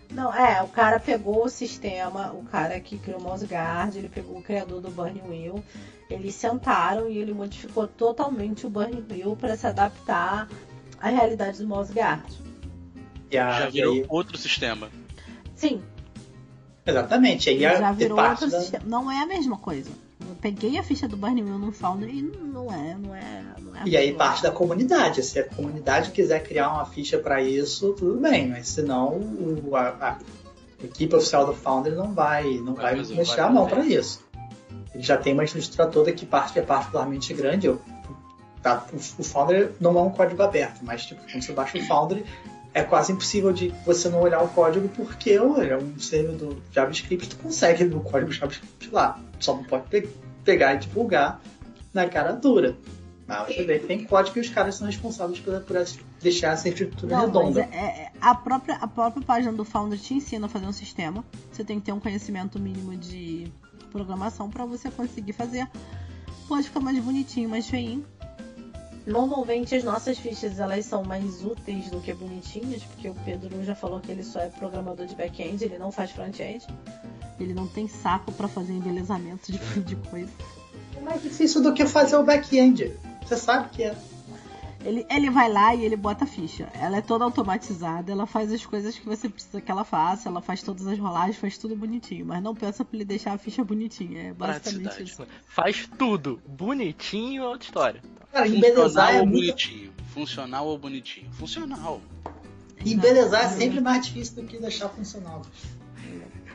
Não, é, o cara pegou o sistema, o cara que criou o mouse guard, ele pegou o criador do Burning Wheel, eles sentaram e ele modificou totalmente o Burning Wheel para se adaptar à realidade do mouse guard. A, Já virou aí- outro sistema. Sim, exatamente. Aí já virou outro da- sistema. Não é a mesma coisa. Eu peguei a ficha do Burning Wheel no Founder e não é, não é, não é. E aí parte da comunidade. Se a comunidade quiser criar uma ficha para isso, tudo bem. Mas senão o- a, a equipe oficial do Founder não vai, não Vai vai, mexer a mão para isso. Ele já tem uma estrutura toda que parte é particularmente grande. Eu- tá, o, o Founder não é um código aberto, mas tipo, quando você baixa o Founder é quase impossível de você não olhar o código porque olha, um server do JavaScript tu consegue no código JavaScript lá. Só não pode pe- pegar e divulgar na cara dura. Mas você vê que tem código e os caras são responsáveis por, por deixar essa estrutura Não, mas redonda. é- é- a, própria, a própria página do Founder te ensina a fazer um sistema. Você tem que ter um conhecimento mínimo de programação para você conseguir fazer. Pode ficar mais bonitinho, mais feinho. Normalmente as nossas fichas elas são mais úteis do que bonitinhas, porque o Pedro já falou que ele só é programador de back-end, ele não faz front-end. Ele não tem saco para fazer embelezamento de, de coisa. É mais difícil do que fazer o back-end. Você sabe que é. Ele, ele vai lá e ele bota a ficha. Ela é toda automatizada, ela faz as coisas que você precisa que ela faça, ela faz todas as rolagens, faz tudo bonitinho. Mas não pensa pra ele deixar a ficha bonitinha. É basicamente Praticidade. isso. Faz tudo bonitinho, outra história. Cara, embelezar Funcional é ou muito bonitinho? Funcional ou bonitinho? Funcional. Embelezar é sempre mais difícil do que deixar funcional.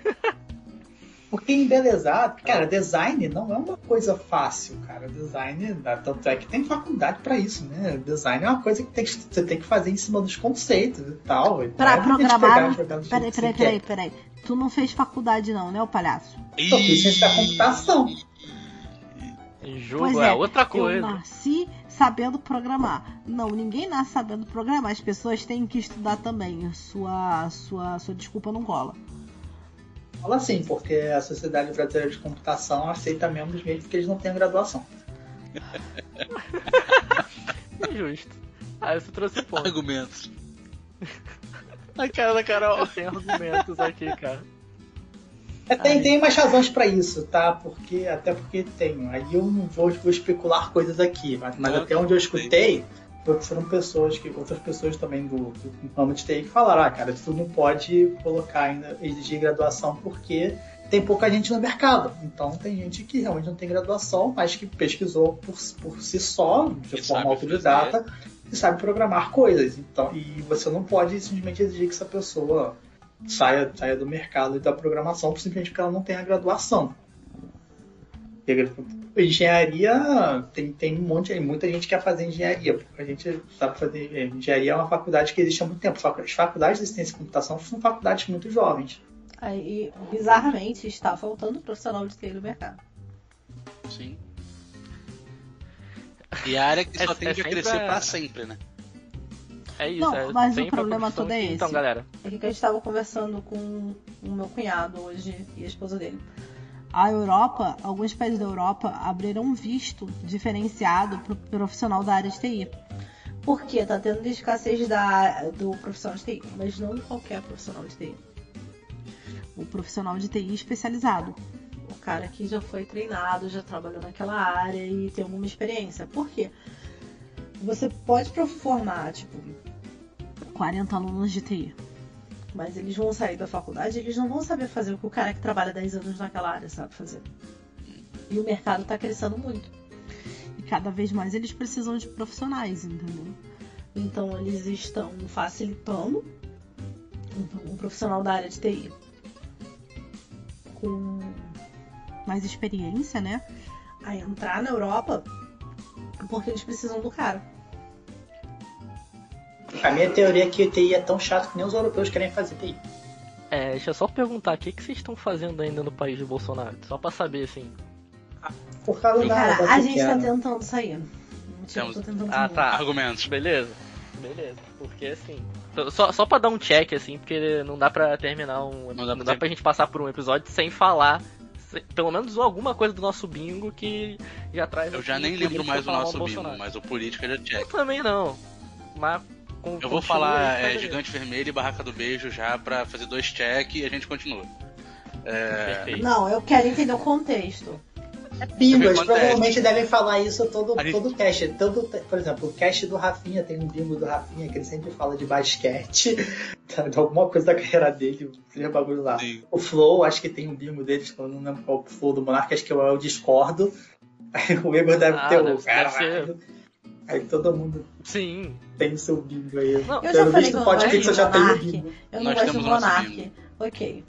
Porque embelezar, cara, design não é uma coisa fácil, cara. Design, tanto é que tem faculdade pra isso, né? Design é uma coisa que, tem que você tem que fazer em cima dos conceitos e tal. e Pra não é programar. Peraí, peraí, peraí, peraí. Tu não fez faculdade, não, né, o palhaço? Então, fiz ciência da computação. Jogo é, é, outra Eu coisa. nasci sabendo programar. Não, ninguém nasce sabendo programar. As pessoas têm que estudar também. Sua, sua, sua desculpa não cola. Fala assim, porque a Sociedade Brasileira de Computação aceita membros mesmo porque eles não têm graduação. É justo. Ah, você trouxe ponto. Argumentos. A cara da Carol. Eu tenho argumentos aqui, cara. É, tem, tem umas razões pra isso, tá? Porque, até porque tem. Aí eu não vou, vou especular coisas aqui, mas, mas até onde eu escutei, foram pessoas que. outras pessoas também do, do ramo de TI que falaram, ah, cara, tu não pode colocar ainda, exigir graduação porque tem pouca gente no mercado. Então tem gente que realmente não tem graduação, mas que pesquisou por, por si só, de forma autodidata, e sabe programar coisas. Então, e você não pode simplesmente exigir que essa pessoa saia, saia do mercado e da programação simplesmente porque ela não tem a graduação. Engenharia tem, tem um monte, tem muita gente que quer fazer engenharia, porque a gente sabe fazer. é, Engenharia é uma faculdade que existe há muito tempo. As faculdades de ciência e computação são faculdades muito jovens. Aí, bizarramente, está faltando profissional de TI no mercado. Sim. E a área que É- só é tende a sempre crescer a- pra sempre, né? É isso, Não, é mas o problema todo é que- Então, esse. galera, É que a gente estava conversando com o meu cunhado hoje e a esposa dele. A Europa, alguns países da Europa abriram um visto diferenciado para o profissional da área de TI. Por quê? Tá tendo escassez da, do profissional de TI, mas não qualquer profissional de TI. O profissional de TI especializado. O cara que já foi treinado, já trabalhou naquela área e tem alguma experiência. Por quê? Você pode formar, tipo, 40 alunos de TI. Mas eles vão sair da faculdade, eles não vão saber fazer o que o cara que trabalha 10 anos naquela área sabe fazer. E o mercado está crescendo muito. E cada vez mais eles precisam de profissionais, entendeu? Então eles estão facilitando um, um profissional da área de TI com mais experiência, né? A entrar na Europa porque eles precisam do cara. A minha teoria é que o TI é tão chato que nem os europeus querem fazer TI. é, deixa eu só perguntar, o que, que vocês estão fazendo ainda no país de Bolsonaro? Só pra saber, assim. Por causa Sim, da, Cara, da a gente tá tentando sair. Tô tentando Ah, sair. tá. Argumentos. Beleza. Beleza. Porque, assim, Só, só pra dar um check, assim, porque não dá pra terminar um. Não Não dá dá, pra pra gente passar por um episódio sem falar. Pelo menos alguma coisa do nosso bingo que já traz. Eu já nem lembro mais do nosso bingo, mas o política já check. Eu também não. Mas. Com- Eu vou falar é, Gigante Vermelho e Barraca do Beijo já pra fazer dois check e a gente continua. É, Perfeito. Não, eu quero entender o contexto. Eles Acontece. provavelmente devem falar isso todo, gente- todo cast. Todo, por exemplo, o cast do Rafinha tem um bingo do Rafinha que ele sempre fala de basquete, tá, de alguma coisa da carreira dele, aquele bagulho lá. sim. O Flow, acho que tem um bingo deles, eu não lembro qual é o Flow do Monarca, acho que é o Discordo. O Igor deve Ah, ter o deve- deve caralho. Aí todo mundo Sim. tem o seu bingo aí. Não, Eu já Pelo falei visto, que eu você já tem o bingo. Eu não Nós gosto do temos o nosso Monark. Ok.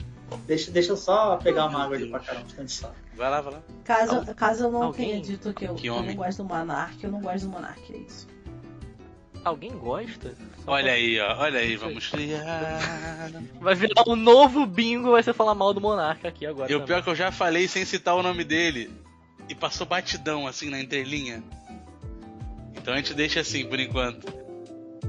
Deixa, deixa eu só pegar uma água ali pra caramba, só. Vai lá, vai lá. Caso, caso eu não Alguém- tenha dito que eu, Que eu não gosto do Monark, eu não gosto do Monark, é isso. Alguém gosta? Só Olha pra- aí, ó. Olha aí, vamos criar. Vai virar um novo bingo, vai ser falar mal do Monarca aqui agora. E o pior é que eu já falei sem citar o nome dele. E passou batidão assim na entrelinha. Então a gente deixa assim por enquanto.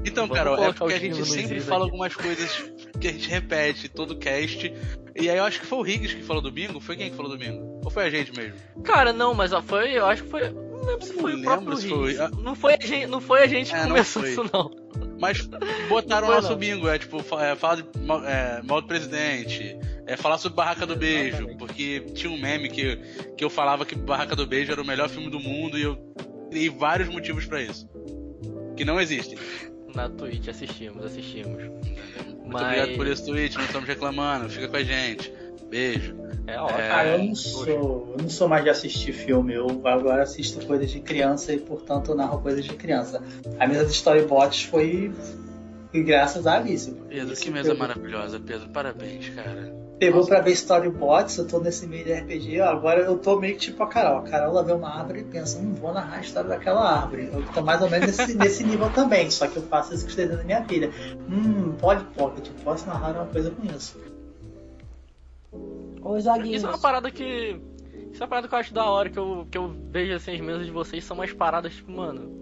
Então, Vamos Carol, é porque a gente sempre fala aqui. algumas coisas que a gente repete todo cast. E aí eu acho que foi o Riggs que falou do bingo. Foi quem que falou do bingo? Ou foi a gente mesmo? Cara, não, mas foi, eu acho que foi. Não lembro se foi não o próprio foi- Riggs. Não foi a gente, não foi a gente que É, não começou isso, não. Mas botaram o Não foi, nosso não. bingo, é tipo, é, falar de é, mal do presidente, é falar sobre Barraca do Beijo, Exatamente. porque tinha um meme que, que eu falava que Barraca do Beijo era o melhor filme do mundo e eu criei vários motivos pra isso. Que não existem. Na Twitch assistimos, assistimos. Muito Mas- obrigado por esse tweet, não estamos reclamando, fica com a gente. Beijo. É ótimo. É, Ah, eu não sou. Eu não sou mais de assistir filme, eu agora assisto coisas de criança e portanto narro coisas de criança. A mesa de storybots foi, foi graças à Alice. Pedro, Isso que mesa maravilhosa, Pedro. Parabéns, cara. Pegou pra ver storybots, eu tô nesse meio de RPG, agora eu tô meio que tipo a Carol. A Carol ela vê uma árvore e pensa, não vou narrar a história daquela árvore. Eu tô mais ou menos nesse, nesse nível também, só que eu faço isso com da minha filha. Hum, pode pocket, posso narrar uma coisa com isso. Ou joguinhos. Isso é uma parada que. Isso é uma parada que eu acho da hora, que eu, que eu vejo assim, as mesas de vocês são mais paradas, tipo, mano.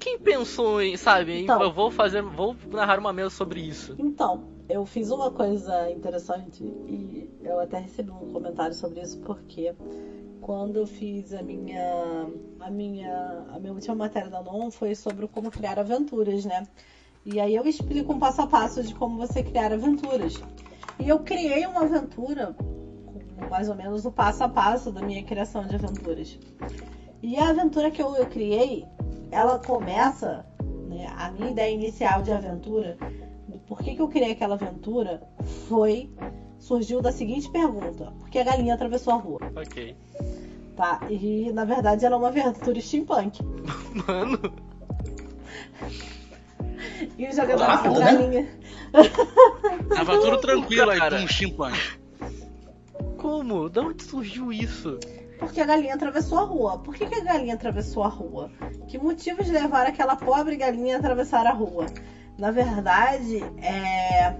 Quem pensou em, sabe, em, Então. eu vou fazer. Vou narrar uma mesa sobre isso. Então, eu fiz uma coisa interessante e eu até recebi um comentário sobre isso porque quando eu fiz a minha a minha a minha última matéria da NON foi sobre como criar aventuras, né? E aí eu explico um passo a passo de como você criar aventuras. E eu criei uma aventura com mais ou menos o passo a passo da minha criação de aventuras. E a aventura que eu, eu criei, ela começa, né, a minha ideia inicial de aventura do porquê que eu criei aquela aventura foi surgiu da seguinte pergunta: por que a galinha atravessou a rua? Ok. Tá? E na verdade ela é uma aventura steampunk. Mano, E o jogador Olá, com tudo bem? galinha. Tava tudo tranquilo aí com um chimpanzé. como? Da onde surgiu isso? Porque a galinha atravessou a rua. Por que, que a galinha atravessou a rua? Que motivos levaram aquela pobre galinha a atravessar a rua? Na verdade, é.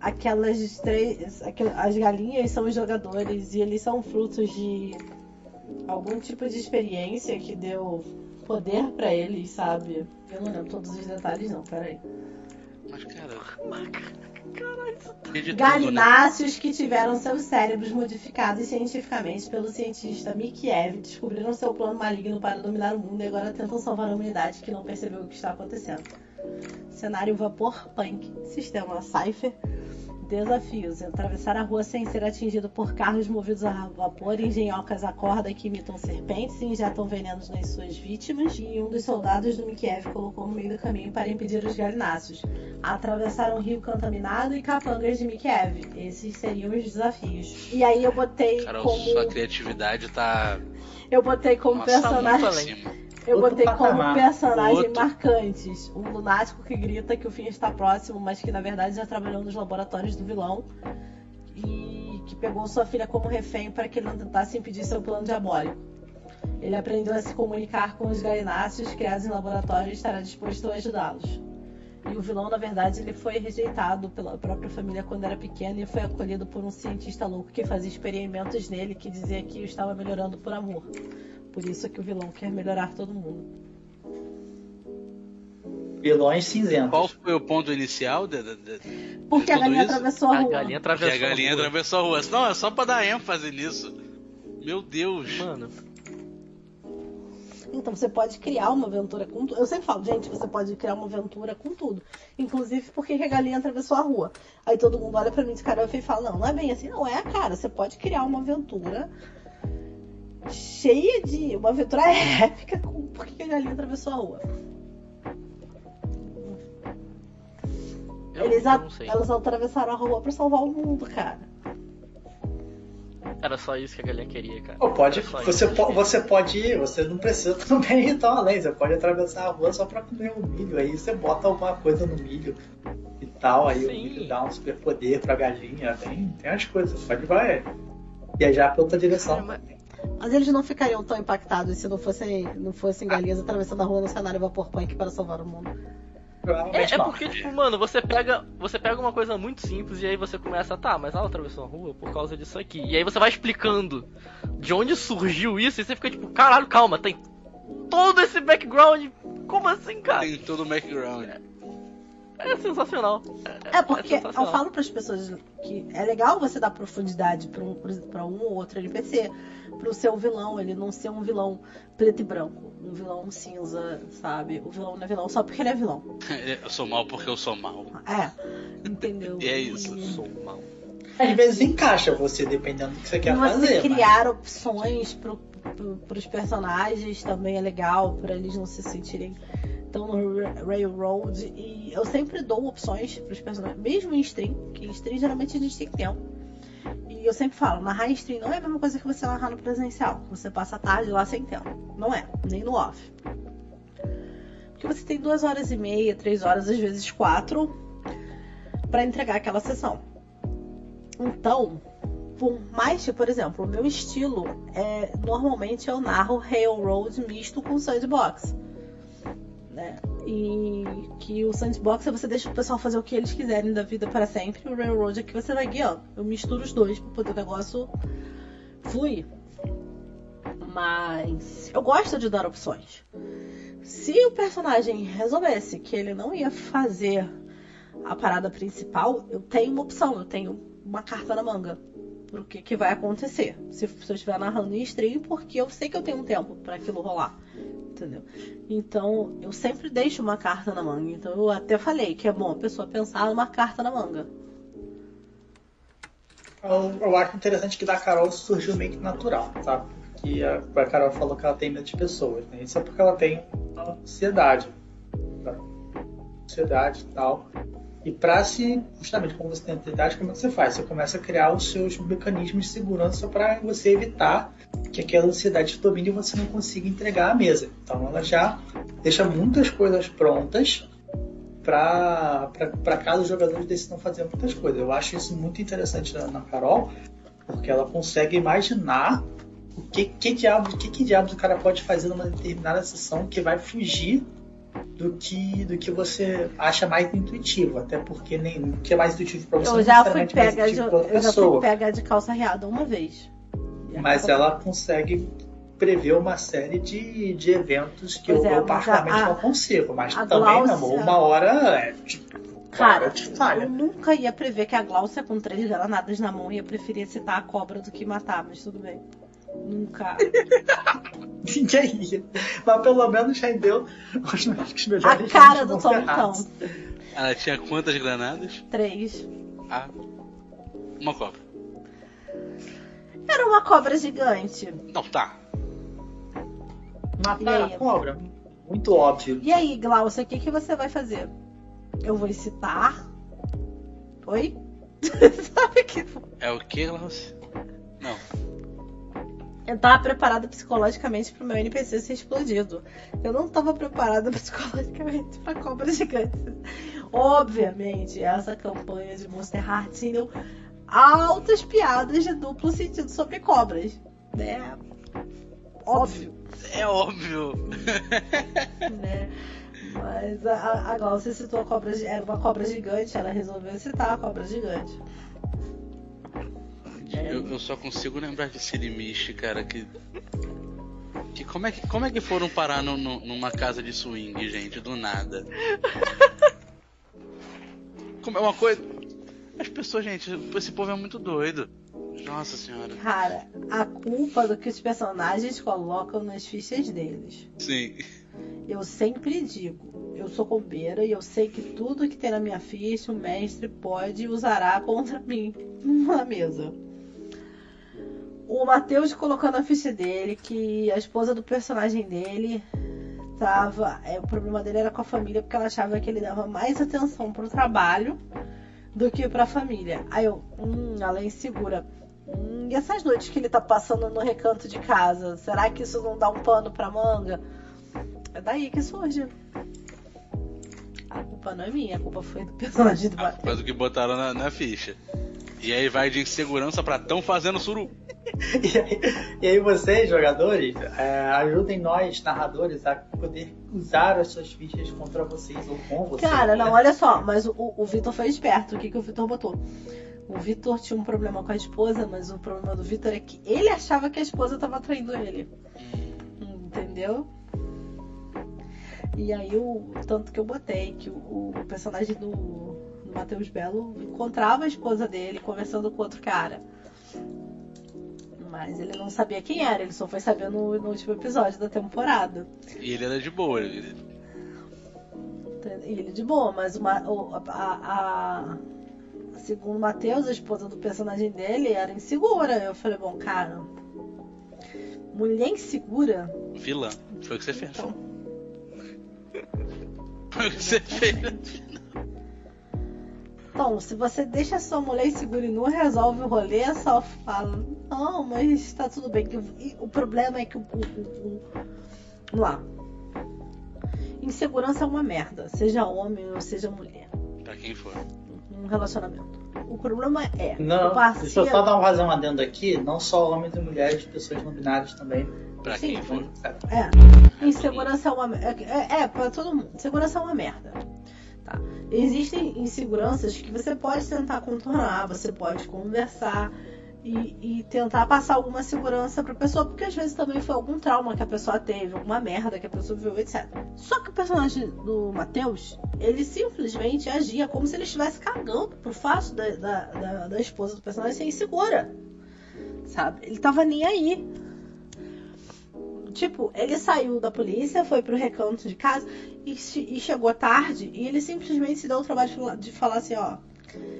Aquelas três. aquel- As galinhas são os jogadores e eles são frutos de algum tipo de experiência que deu poder pra eles, sabe? Eu não lembro todos os detalhes, não, peraí. Mas, cara, Caralho, isso tá... de tudo, né? Galináceos que tiveram seus cérebros modificados cientificamente pelo cientista Mikiev descobriram seu plano maligno para dominar o mundo e agora tentam salvar a humanidade que não percebeu o que está acontecendo. Cenário Vapor Punk. Sistema Cypher. Desafios: atravessar a rua sem ser atingido por carros movidos a vapor, engenhocas à corda que imitam serpentes e injetam venenos nas suas vítimas. E um dos soldados do Mikiev colocou no meio do caminho para impedir os galináceos. Atravessar um rio contaminado e capangas de Mikiev. Esses seriam os desafios. E aí eu botei Carol, como. sua criatividade tá. Eu botei como Nossa, tá personagem. Eu botei como patamar. personagem Outro. marcantes um lunático que grita que o fim está próximo, mas que na verdade já trabalhou nos laboratórios do vilão e que pegou sua filha como refém para que ele não tentasse impedir seu plano diabólico. Ele aprendeu a se comunicar com os galináceos criados em laboratório e estará disposto a ajudá-los. E o vilão, na verdade, ele foi rejeitado pela própria família quando era pequeno e foi acolhido por um cientista louco que fazia experimentos nele que dizia que estava melhorando por amor. Por isso que o vilão quer melhorar todo mundo. Vilões cinzentos. Qual foi o ponto inicial de, de, de, Porque de a tudo galinha isso? atravessou a A rua. galinha Que atravessou. a galinha a rua. atravessou a rua. Não, é só pra dar ênfase nisso. Meu Deus. Mano, Então você pode criar uma aventura com tudo. Eu sempre falo, gente, você pode criar uma aventura com tudo. Inclusive porque que a galinha atravessou a rua. Aí todo mundo olha pra mim de cara e fala, não, não é bem assim. Não é, cara. Você pode criar uma aventura cheia de. Uma aventura épica com por que a galinha atravessou a rua. eu, Eles a- não sei. Elas atravessaram a rua pra salvar o mundo, cara. Era só isso que a galinha queria, cara. Ou pode, você, po- você pode ir, você não precisa também ir tão além. Você pode atravessar a rua só pra comer o milho. Aí você bota alguma coisa no milho e tal. Aí o Sim. milho dá um superpoder pra galinha. Tem, tem as coisas. Pode vai viajar pra outra direção. Cara, mas- Mas eles não ficariam tão impactados se não fossem, não fossem galinhas atravessando a rua no cenário Vaporpunk para salvar o mundo. É, é porque, tipo, mano, você pega, você pega uma coisa muito simples e aí você começa, tá, mas ela atravessou a rua por causa disso aqui. E aí você vai explicando de onde surgiu isso e você fica tipo, caralho, calma, tem todo esse background. Como assim, cara? Tem todo o background. É sensacional. É porque eu sensacional. falo para as pessoas que é legal você dar profundidade para um, pra um ou outro NPC, pro seu vilão, ele não ser um vilão preto e branco, um vilão cinza, sabe? O vilão não é vilão só porque ele é vilão. Eu sou mal porque eu sou mal. É, entendeu? E é isso. E- Sou mal. Às vezes encaixa você, dependendo do que você quer você fazer. mas- criar opções pro, pro, pros personagens também é legal, para eles não se sentirem tão no ra- railroad. E eu sempre dou opções pros personagens, mesmo em stream, que em stream geralmente a gente tem tempo. E eu sempre falo, narrar em stream não é a mesma coisa que você narrar no presencial. Você passa a tarde lá sem tempo. Não é, nem no off. Porque você tem duas horas e meia, três horas, às vezes quatro, para entregar aquela sessão. Então, por mais que, por exemplo, o meu estilo é normalmente eu narro Railroad misto com sandbox. Né? E que o sandbox é você deixa o pessoal fazer o que eles quiserem da vida para sempre, o Railroad é que você vai guiando. Eu misturo os dois para poder o negócio fluir. Mas eu gosto de dar opções. Se o personagem resolvesse que ele não ia fazer a parada principal, eu tenho uma opção, eu tenho uma carta na manga pro que, que vai acontecer. Se, se eu estiver narrando em stream, porque eu sei que eu tenho um tempo para aquilo rolar. Entendeu? Então, eu sempre deixo uma carta na manga. Então, eu até falei que é bom a pessoa pensar numa carta na manga. Eu, eu acho interessante que da Carol surgiu meio que natural, sabe? Que a, a Carol falou que ela tem medo de pessoas, né? Isso é porque ela tem ansiedade. tá? Ansiedade e tal. E pra se, justamente como você tem ansiedade, como é que você faz? Você começa a criar os seus mecanismos de segurança para você evitar que aquela ansiedade te domine e você não consiga entregar à mesa. Então ela já deixa muitas coisas prontas para caso os jogadores decidam fazer muitas coisas. Eu acho isso muito interessante na, na Carol, porque ela consegue imaginar o que, que diabos, que, que diabos o cara pode fazer numa determinada sessão que vai fugir do que, do que você acha mais intuitivo, até porque nem o que é mais intuitivo para você Eu já fui pega de, eu já fui pega de calça riada uma vez. E Mas ela consegue prever uma série de, de eventos que Pois eu, é, eu particularmente a- não consigo. Mas também, meu Gláucia- amor, uma hora é tipo. Cara, falha. eu nunca ia prever que a Glaucia com três granadas na mão ia preferir citar a cobra do que matar, mas tudo bem. Nunca. Ninguém ia. Mas pelo menos rendeu os melhores A cara do Tom. Tom. Ela tinha quantas granadas? Três. Ah, uma cobra. Era uma cobra gigante. Não, tá. Matar aí? a cobra. Muito óbvio. E aí, Glaucia, o que, que você vai fazer? Eu vou citar. Oi? Sabe que. É o que, Glaucio? Não. Eu tava preparada psicologicamente pro meu NPC ser explodido. Eu não tava preparada psicologicamente pra cobras gigantes. Obviamente, essa campanha de Monster Heart altas piadas de duplo sentido sobre cobras. Né? Óbvio, É óbvio. né? Mas a, a, Glaucia citou a cobra, era uma cobra gigante, ela resolveu citar a cobra gigante. É. Eu, eu só consigo lembrar de Sirimishi, cara, que. Que Como é que, como é que foram parar no- no- numa casa de swing, gente, do nada? Como é uma coisa. As pessoas, gente, esse povo é muito doido. Nossa senhora. Cara, a culpa do que os personagens colocam nas fichas deles. Sim. Eu sempre digo, eu sou combeira e eu sei que tudo que tem na minha ficha o mestre pode e usará contra mim na mesa. O Matheus colocou na ficha dele que a esposa do personagem dele tava. É, o problema dele era com a família porque ela achava que ele dava mais atenção pro trabalho do que pra família. Aí eu, hum, ela é insegura. Hum, e essas noites que ele tá passando no recanto de casa, será que isso não dá um pano pra manga? É daí que surge. A culpa não é minha, a culpa foi do personagem do A Matheus. culpa é do que botaram na, na ficha. E aí vai de insegurança pra tão fazendo suru. E aí, e aí vocês, jogadores, é, ajudem nós, narradores, a poder usar as suas fichas contra vocês ou com vocês. Cara, não, olha só, mas o, o Vitor foi esperto. O que, que o Vitor botou? O Vitor tinha um problema com a esposa, mas o problema do Vitor é que ele achava que a esposa tava traindo ele. Entendeu? E aí, o tanto que eu botei que o, o personagem do, do Matheus Belo encontrava a esposa dele conversando com outro cara. Mas ele não sabia quem era, ele só foi saber no, no último episódio da temporada. E ele era de boa. Ele... E ele de boa, mas uma, o- a, a- segundo o Matheus, a esposa do personagem dele era insegura. Eu falei, bom, cara, mulher insegura. Vilã. Foi o que você fez. Então, Foi o que você fez. Então, se você deixa a sua mulher insegura e não resolve o rolê, é só fala, não, mas tá tudo bem. E o problema é que o. vamos lá. Insegurança é uma merda, seja homem ou seja mulher. Pra quem for. Um relacionamento. O problema é. Não, o deixa eu parceiro. só dar um um adendo aqui. Não só homens e mulheres, pessoas não binárias também. Pra Sim. quem for. É. Insegurança é uma merda. É, é, pra todo mundo. Insegurança é uma merda. Tá? Existem inseguranças que você pode tentar contornar, você pode conversar e, e tentar passar alguma segurança pra pessoa, porque às vezes também foi algum trauma que a pessoa teve, alguma merda que a pessoa viveu, etc. Só que o personagem do Matheus, ele simplesmente agia como se ele estivesse cagando pro fato da, da, da, da esposa do personagem ser insegura. Sabe? Ele tava nem aí. Tipo, ele saiu da polícia, foi pro recanto de casa e, e chegou tarde e ele simplesmente se deu o trabalho de falar, de falar assim, ó.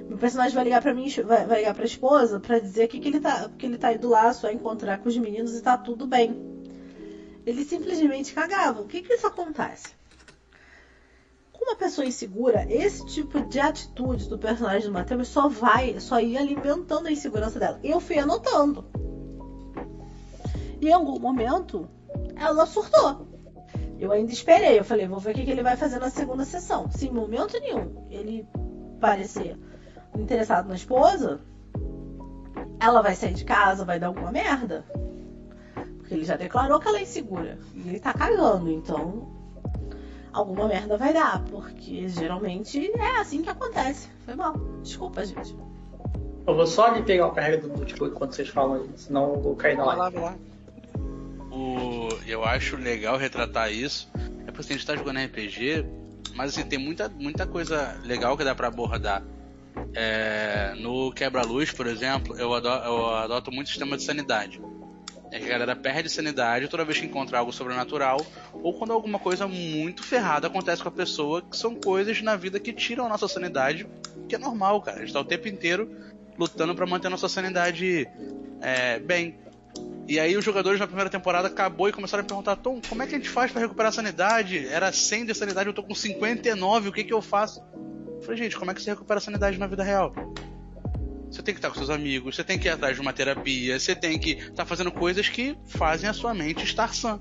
Meu personagem vai ligar pra mim, vai, vai ligar pra esposa pra dizer que, que ele tá. Que ele tá indo lá só encontrar com os meninos e tá tudo bem. Ele simplesmente cagava. O que que isso acontece? Com uma pessoa insegura, esse tipo de atitude do personagem do Matheus só vai, só ia alimentando a insegurança dela. Eu fui anotando. E em algum momento, ela surtou. Eu ainda esperei. Eu falei, vou ver o que, que ele vai fazer na segunda sessão. Se em momento nenhum ele parecer interessado na esposa, ela vai sair de casa, vai dar alguma merda. Porque ele já declarou que ela é insegura. E ele tá cagando, então alguma merda vai dar. Porque geralmente é assim que acontece. Foi mal. Desculpa, gente. Eu vou só ali pegar o carrega do notebook quando vocês falam senão eu vou cair na Vai lá, live. vai lá. O, eu acho legal retratar isso. É porque assim, a gente tá jogando RPG, mas assim, tem muita, muita coisa legal que dá pra abordar. É, no Quebra-Luz, por exemplo, eu adoto, eu adoto muito sistema de sanidade. É que a galera perde sanidade toda vez que encontra algo sobrenatural, ou quando alguma coisa muito ferrada acontece com a pessoa, que são coisas na vida que tiram a nossa sanidade, que é normal, cara. A gente tá o tempo inteiro lutando pra manter a nossa sanidade é, bem. E aí os jogadores na primeira temporada acabou e começaram a perguntar, Tom, como é que a gente faz pra recuperar a sanidade? Era 100 de sanidade, eu tô com 59, o que que eu faço? Eu falei, gente, como é que você recupera a sanidade na vida real? Você tem que estar com seus amigos, você tem que ir atrás de uma terapia, você tem que estar fazendo coisas que fazem a sua mente estar sã.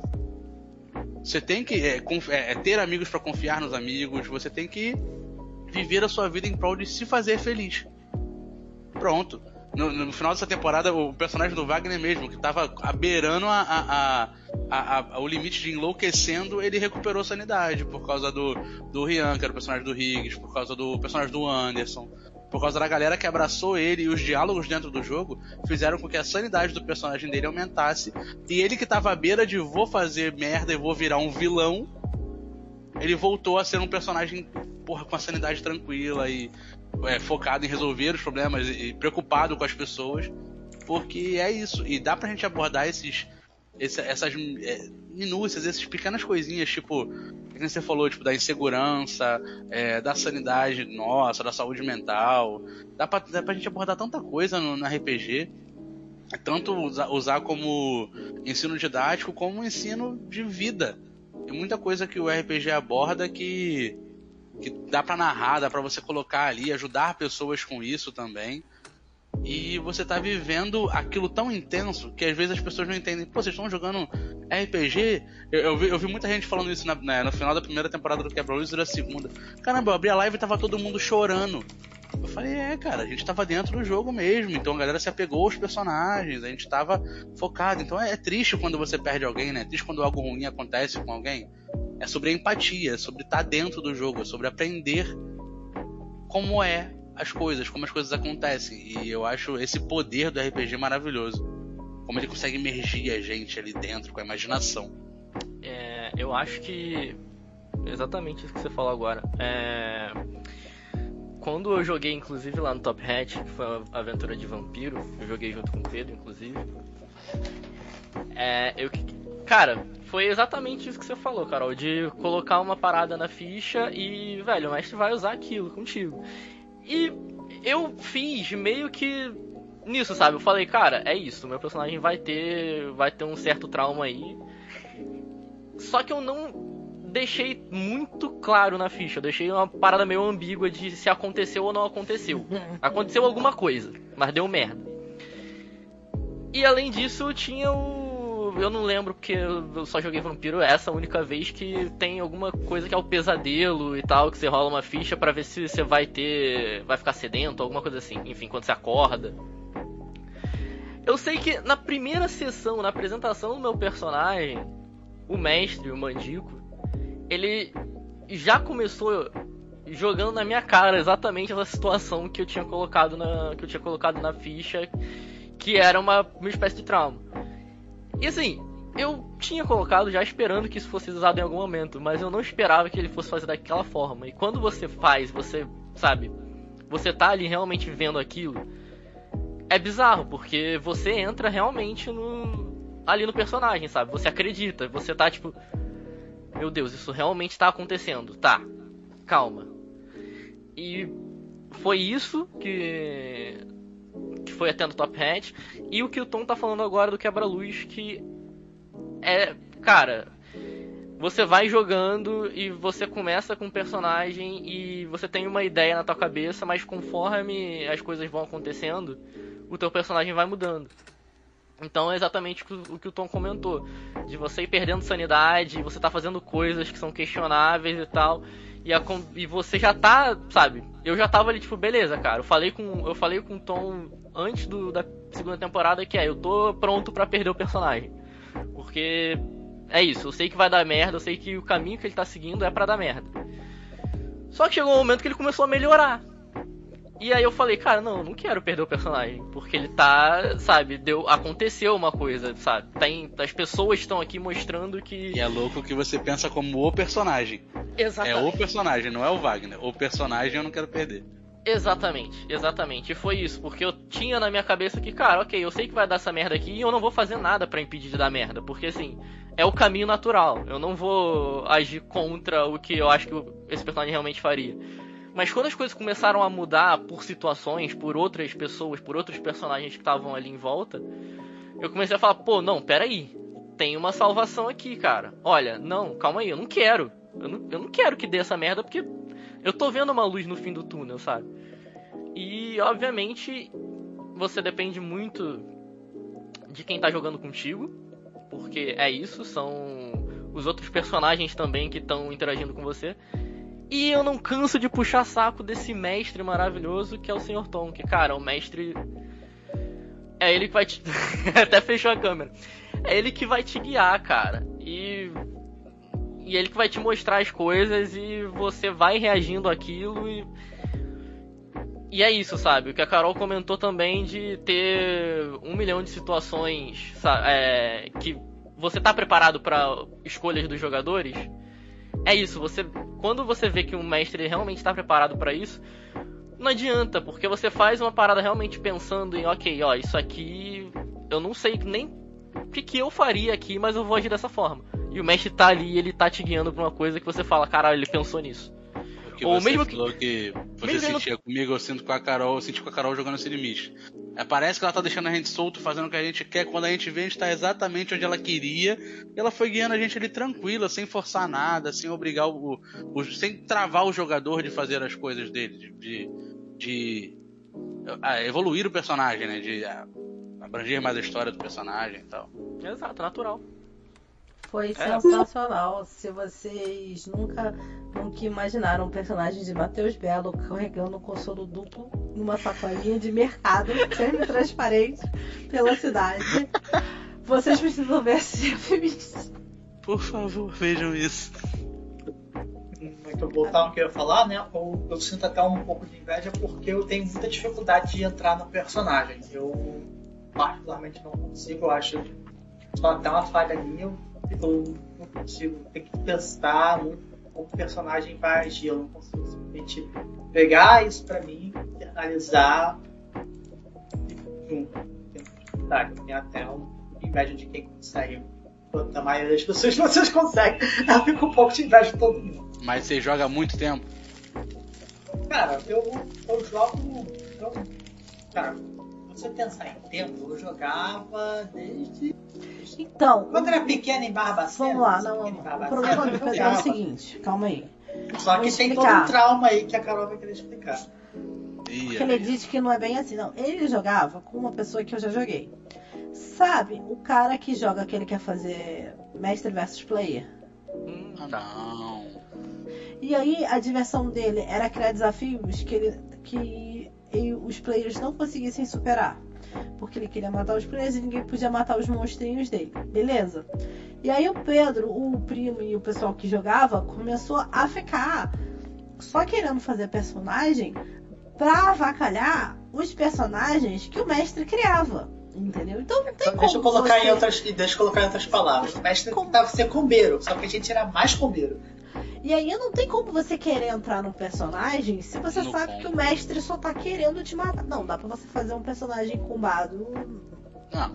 Você tem que é, é, é, ter amigos pra confiar nos amigos, você tem que viver a sua vida em prol de se fazer feliz. Pronto. No, no final dessa temporada, o personagem do Wagner mesmo, que tava beirando a, a, a, o limite de enlouquecendo, ele recuperou sanidade por causa do, do Rian, que era o personagem do Higgs, por causa do personagem do Anderson. por causa da galera que abraçou ele e os diálogos dentro do jogo fizeram com que a sanidade do personagem dele aumentasse. E ele que tava à beira de vou fazer merda e vou virar um vilão, ele voltou a ser um personagem porra, com a sanidade tranquila e é, focado em resolver os problemas e preocupado com as pessoas. Porque é isso. E dá pra gente abordar esses, esse, essas é, minúcias, essas pequenas coisinhas, tipo, que você falou, tipo, da insegurança, é, da sanidade nossa, da saúde mental. Dá pra, dá pra gente abordar tanta coisa no, no RPG. Tanto usar, usar como ensino didático, como ensino de vida. Tem muita coisa que o RPG aborda que, que dá para narrar, dá para você colocar ali, ajudar pessoas com isso também e você tá vivendo aquilo tão intenso que às vezes as pessoas não entendem. Pô, vocês estão jogando RPG? Eu, eu, vi, eu vi muita gente falando isso na, né, no final da primeira temporada do Quebra-Luz e da segunda. Caramba, eu abri a live e tava todo mundo chorando. Eu falei, é, cara, a gente tava dentro do jogo mesmo, então a galera se apegou aos personagens, a gente tava focado. Então é, é triste quando você perde alguém, né? É triste quando algo ruim acontece com alguém. É sobre a empatia, é sobre estar tá dentro do jogo, é sobre aprender como é as coisas, como as coisas acontecem. E eu acho esse poder do RPG maravilhoso. Como ele consegue emergir a gente ali dentro com a imaginação. É, eu acho que. Exatamente isso que você falou agora. É... Quando eu joguei, inclusive, lá no Top Hat, que foi a aventura de vampiro, eu joguei junto com o Pedro, inclusive. É, eu, cara, foi exatamente isso que você falou, Carol, de colocar uma parada na ficha e, velho, o mestre vai usar aquilo contigo. E eu fiz meio que nisso, sabe? Eu falei, cara, é isso, meu personagem vai ter vai ter um certo trauma aí. Só que eu não deixei muito claro na ficha, eu deixei uma parada meio ambígua de se aconteceu ou não aconteceu. Aconteceu alguma coisa, mas deu merda. E além disso, tinha o eu não lembro porque eu só joguei Vampiro essa única vez que tem alguma coisa que é o pesadelo e tal, que você rola uma ficha para ver se você vai ter. vai ficar sedento, alguma coisa assim. Enfim, quando você acorda. Eu sei que na primeira sessão, na apresentação do meu personagem, o mestre, o Mandico, ele já começou jogando na minha cara exatamente essa situação que eu tinha colocado na que eu tinha colocado na ficha, que era uma, uma espécie de trauma. E assim, eu tinha colocado já esperando que isso fosse usado em algum momento, mas eu não esperava que ele fosse fazer daquela forma. E quando você faz, você, sabe, você tá ali realmente vendo aquilo, é bizarro, porque você entra realmente no ali no personagem, sabe? Você acredita, você tá tipo, meu Deus, isso realmente tá acontecendo. Tá. Calma. E foi isso que que foi até no Top Hat, e o que o Tom tá falando agora do Quebra-Luz, que é, cara, você vai jogando e você começa com um personagem e você tem uma ideia na tua cabeça, mas conforme as coisas vão acontecendo, o teu personagem vai mudando. Então é exatamente o que o Tom comentou, de você ir perdendo sanidade, você tá fazendo coisas que são questionáveis e tal, e, a, e você já tá, sabe? Eu já tava ali, tipo, beleza, cara. Eu falei com, eu falei com o Tom antes do, da segunda temporada que é, eu tô pronto para perder o personagem. Porque é isso, eu sei que vai dar merda, eu sei que o caminho que ele tá seguindo é para dar merda. Só que chegou um momento que ele começou a melhorar. E aí eu falei, cara, não, não quero perder o personagem. Porque ele tá, sabe, deu, aconteceu uma coisa, sabe? Tem, as pessoas estão aqui mostrando que. E é louco que você pensa como o personagem. Exatamente. É o personagem, não é o Wagner. O personagem eu não quero perder. Exatamente, exatamente. E foi isso, porque eu tinha na minha cabeça que, cara, ok, eu sei que vai dar essa merda aqui e eu não vou fazer nada para impedir de dar merda, porque assim, é o caminho natural. Eu não vou agir contra o que eu acho que esse personagem realmente faria. Mas quando as coisas começaram a mudar por situações, por outras pessoas, por outros personagens que estavam ali em volta, eu comecei a falar, pô, não, peraí. Tem uma salvação aqui, cara. Olha, não, calma aí, eu não quero. Eu não, eu não quero que dê essa merda porque eu tô vendo uma luz no fim do túnel, sabe? E, obviamente, você depende muito de quem tá jogando contigo. Porque é isso, são os outros personagens também que estão interagindo com você. E eu não canso de puxar saco desse mestre maravilhoso que é o Sr. Tom, que, cara, o mestre. É ele que vai te. Até fechou a câmera. É ele que vai te guiar, cara. E. E ele que vai te mostrar as coisas e você vai reagindo àquilo e. e é isso, sabe? O que a Carol comentou também de ter um milhão de situações sa- é, que você tá preparado para escolhas dos jogadores. É isso, você quando você vê que um mestre realmente está preparado para isso, não adianta, porque você faz uma parada realmente pensando em, ok, ó, isso aqui eu não sei nem o que, que eu faria aqui, mas eu vou agir dessa forma. E o mestre tá ali, ele tá te guiando pra uma coisa que você fala, caralho, ele pensou nisso. O que Ou você mesmo que- falou que você mesmo que- sentia comigo, eu sinto com a Carol, eu senti com a Carol jogando esse limite. É, parece que ela tá deixando a gente solto, fazendo o que a gente quer. Quando a gente vê, a gente tá exatamente onde ela queria. E ela foi guiando a gente ali tranquila, sem forçar nada, sem obrigar o. o- sem travar o jogador de fazer as coisas dele. De. de, de, evoluir o personagem, né? De abranger mais a história do personagem e tal. Exato, natural. Foi É. sensacional. Se vocês nunca, nunca imaginaram um personagem de Matheus Belo carregando um consolo duplo numa sacolinha de mercado semi-transparente pela cidade, vocês precisam ver esse filme. Por favor, vejam isso. Muito voltar ao que eu ia falar, né? Eu, eu sinto até um pouco de inveja porque eu tenho muita dificuldade de entrar no personagem. Eu particularmente não consigo, eu acho só até uma falha minha, eu, eu não consigo, tem que pensar muito como o personagem vai agir, eu não consigo simplesmente pegar isso pra mim, analisar e junto. Eu tenho até um inveja de quem consegue. A maioria das pessoas vocês conseguem, eu fico um pouco de inveja de todo mundo. Mas você joga há muito tempo. Cara, eu, eu jogo. Eu, cara, se você pensar em tempo, eu jogava desde. Então, Quando era pequeno em Barbacena. vamos lá, não, o problema eu do Pedro é o seguinte, calma aí. Só que tem todo um trauma aí que a Carol vai querer explicar. Porque ele diz que não é bem assim, não. Ele jogava com uma pessoa que eu já joguei. Sabe, o cara que joga que ele quer fazer mestre versus player. Hum, não. E aí a diversão dele era criar desafios que, ele, que e os players não conseguissem superar. Porque ele queria matar os players e ninguém podia matar os monstrinhos dele. Beleza? E aí o Pedro, o primo e o pessoal que jogava começou a ficar só querendo fazer personagem pra avacalhar os personagens que o mestre criava. Entendeu? Então não tem Então, como deixa eu colocar você... em outras. Deixa eu colocar em outras palavras. O mestre Como? tentava ser combeiro, só que a gente era mais combeiro. E aí não tem como você querer entrar no personagem se você No sabe combo. que o mestre só tá querendo te matar. Não, dá pra você fazer um personagem combado Não.